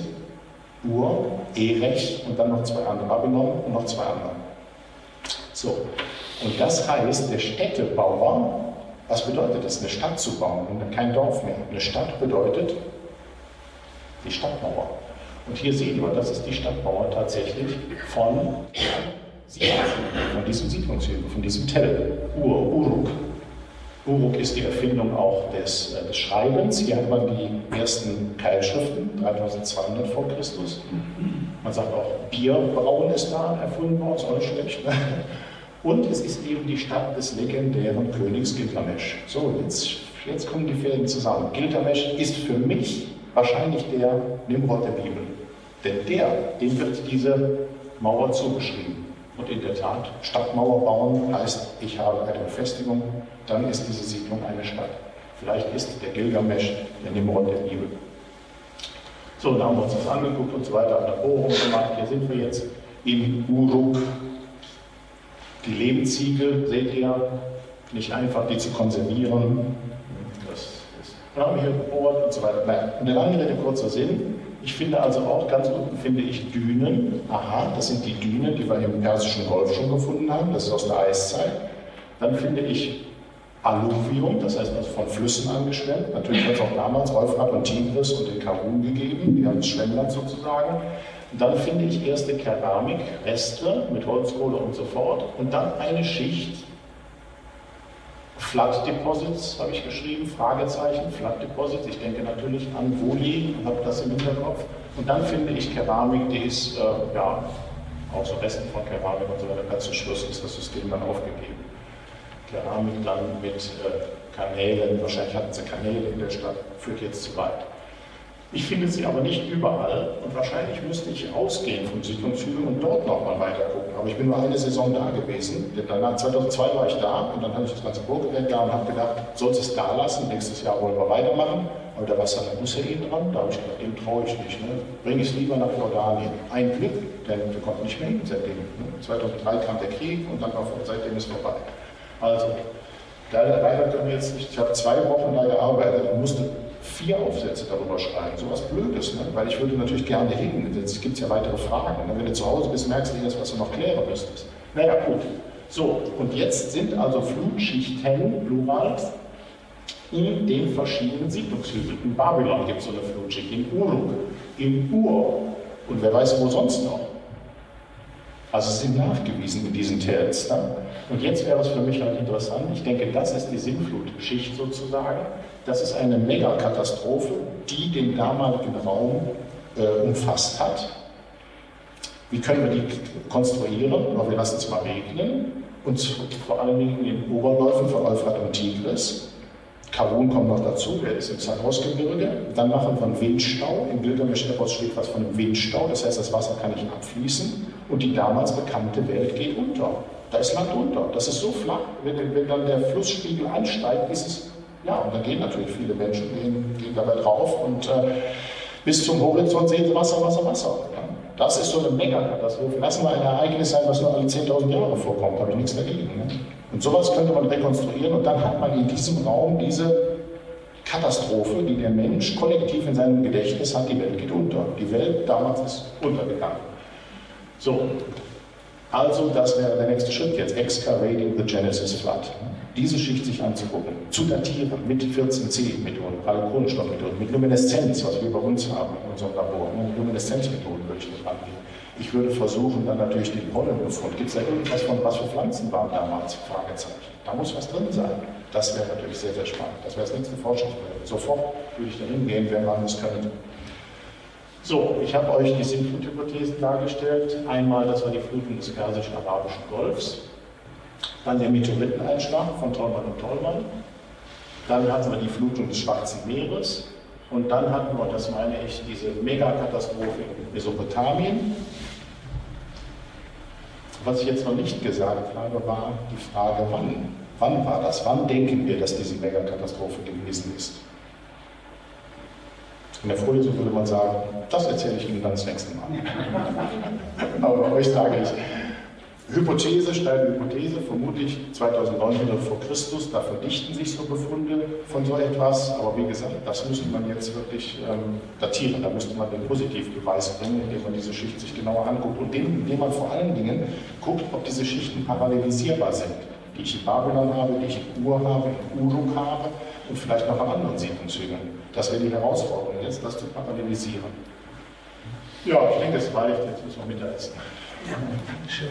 Ur, Erech und dann noch zwei andere, Babylon und noch zwei andere. So, und das heißt, der Städtebauer, was bedeutet es, eine Stadt zu bauen und kein Dorf mehr? Eine Stadt bedeutet die Stadtmauer. Und hier sehen wir, das ist die Stadtmauer tatsächlich von von diesem Siedlungshügel, von diesem Tell, Ur, Uruk. Uruk ist die Erfindung auch des, äh, des, Schreibens. Hier hat man die ersten Keilschriften, 3200 vor Christus. Man sagt auch, Bierbrauen ist da erfunden worden, ist auch nicht schlecht. Ne? Und es ist eben die Stadt des legendären Königs Gilgamesch. So, jetzt, jetzt kommen die Fäden zusammen. Gilgamesch ist für mich wahrscheinlich der Nimrod der Bibel. Denn der, dem wird diese Mauer zugeschrieben. Und in der Tat, Stadtmauer bauen heißt, ich habe eine Befestigung, dann ist diese Siedlung eine Stadt. Vielleicht ist der Gilgamesch der Nimrod der Bibel. So, da haben wir uns das angeguckt und so weiter, haben eine Bohrung gemacht. Hier sind wir jetzt in Uruk. Die Lehmziegel, seht ihr, nicht einfach die zu konservieren. Das ist, dann haben wir hier gebohrt und so weiter. Nein, der lange Rede, kurzer Sinn. Ich finde also auch ganz unten finde ich Dünen. Aha, das sind die Dünen, die wir im Persischen Golf schon gefunden haben. Das ist aus der Eiszeit. Dann finde ich Alluvium, das heißt also von Flüssen angeschwemmt. Natürlich hat es auch damals Euphrat und Tigris und den Karun gegeben, die haben das Schwemmland sozusagen. Und dann finde ich erste Keramik, Reste mit Holzkohle und so fort. Und dann eine Schicht Flood Deposits habe ich geschrieben, Fragezeichen, Flood Deposits. Ich denke natürlich an Woli und habe das im Hinterkopf. Und dann finde ich Keramik, die ist, äh, ja, auch so Resten von Keramik und so weiter. Ganz zum Schluss ist das System dann aufgegeben. Keramik dann mit äh, Kanälen, wahrscheinlich hatten sie Kanäle in der Stadt, führt jetzt zu weit. Ich finde sie aber nicht überall und wahrscheinlich müsste ich ausgehen vom Siedlungshügel und dort nochmal weiter gucken. Aber ich bin nur eine Saison da gewesen, denn dann 2002 war ich da und dann hatte ich das ganze Burggerät da und habe gedacht, sollst es da lassen, nächstes Jahr wollen wir weitermachen. Aber da war Saddam Hussein dran, da habe ich gedacht, dem traue ich nicht. Ne? Bring es lieber nach Jordanien. Ein Glück, denn wir konnten nicht mehr hin seitdem. Ne? 2003 kam der Krieg und dann war seitdem ist vorbei. Also, leider, leider können wir jetzt nicht, ich habe zwei Wochen da gearbeitet und musste vier Aufsätze darüber schreiben. So was Blödes, ne? weil ich würde natürlich gerne hin. Jetzt gibt es ja weitere Fragen. Ne? Wenn du zu Hause bist, merkst du das, was du noch klären müsstest. Naja, gut. So, und jetzt sind also Flutschichten, Plural, in den verschiedenen Siedlungshügeln. In Babylon gibt es so eine Flutschicht, in Uruk, in Ur und wer weiß wo sonst noch. Also sie sind nachgewiesen in diesen Tests. Ne? Und jetzt wäre es für mich halt interessant, ich denke, das ist die Sinnflutschicht sozusagen. Das ist eine Megakatastrophe, die den damaligen Raum äh, umfasst hat. Wie können wir die konstruieren? wir lassen es mal regnen. Und vor allen Dingen in den Oberläufen von Euphrat und Tigris. Karun kommt noch dazu, der ist im Zagros-Gebirge. Dann machen wir einen Windstau. Im Bildermisch-Epos steht was von einem Windstau, das heißt, das Wasser kann nicht abfließen und die damals bekannte Welt geht unter. Da ist Land unter. Das ist so flach, wenn, wenn dann der Flussspiegel ansteigt, ist es, ja, und da gehen natürlich viele Menschen, gehen, gehen dabei drauf und äh, bis zum Horizont sehen sie Wasser, Wasser, Wasser. Ja. Das ist so eine Megakatastrophe. Lassen wir ein Ereignis sein, was nur alle 10.000 Jahre vorkommt, habe ich nichts dagegen. Ne? Und sowas könnte man rekonstruieren und dann hat man in diesem Raum diese Katastrophe, die der Mensch kollektiv in seinem Gedächtnis hat, die Welt geht unter. Die Welt damals ist untergegangen. So, also das wäre der nächste Schritt jetzt, excavating the Genesis Flood. Diese Schicht sich anzugucken, zu datieren mit 14C-Methoden, Kohlenstoffmethoden, mit Lumineszenz, was wir bei uns haben in unserem Labor. Mit Lumineszenzmethoden würde ich nicht rangehen. Ich würde versuchen, dann natürlich den Pollenbefund. Gibt es da irgendwas von, was für Pflanzen waren damals? Fragezeichen. Da muss was drin sein. Das wäre natürlich sehr, sehr spannend. Das wäre das nächste Forschungsprojekt. Sofort würde ich dahin gehen, wenn man es könnte. So, ich habe euch die Sintflut-Hypothesen dargestellt. Einmal, das war die Flutung des Persisch-Arabischen Golfs. Dann der Meteoriteneinschlag von Tollmann und Tollmann. Dann hatten wir die Flutung des Schwarzen Meeres. Und dann hatten wir, das meine ich, diese Megakatastrophe in Mesopotamien. Was ich jetzt noch nicht gesagt habe, war die Frage, wann. Wann war das? Wann denken wir, dass diese Megakatastrophe gewesen ist? In der Vorlesung würde man sagen, das erzähle ich Ihnen dann das nächste Mal. Aber euch sage ich, Hypothese, steile Hypothese, vermutlich 2900 vor Christus, da verdichten sich so Befunde von so etwas, aber wie gesagt, das müsste man jetzt wirklich ähm, datieren, da müsste man den Positivbeweis bringen, indem man diese Schicht sich genauer anguckt und indem man vor allen Dingen guckt, ob diese Schichten parallelisierbar sind, die ich in Babylon habe, die ich in Ur habe, in Uruk habe und vielleicht noch an anderen Siedlungshügeln. Das wäre die Herausforderung jetzt, das zu parallelisieren. Ja, ich denke, es reicht. Jetzt müssen wir Mittagessen. Ja, schön.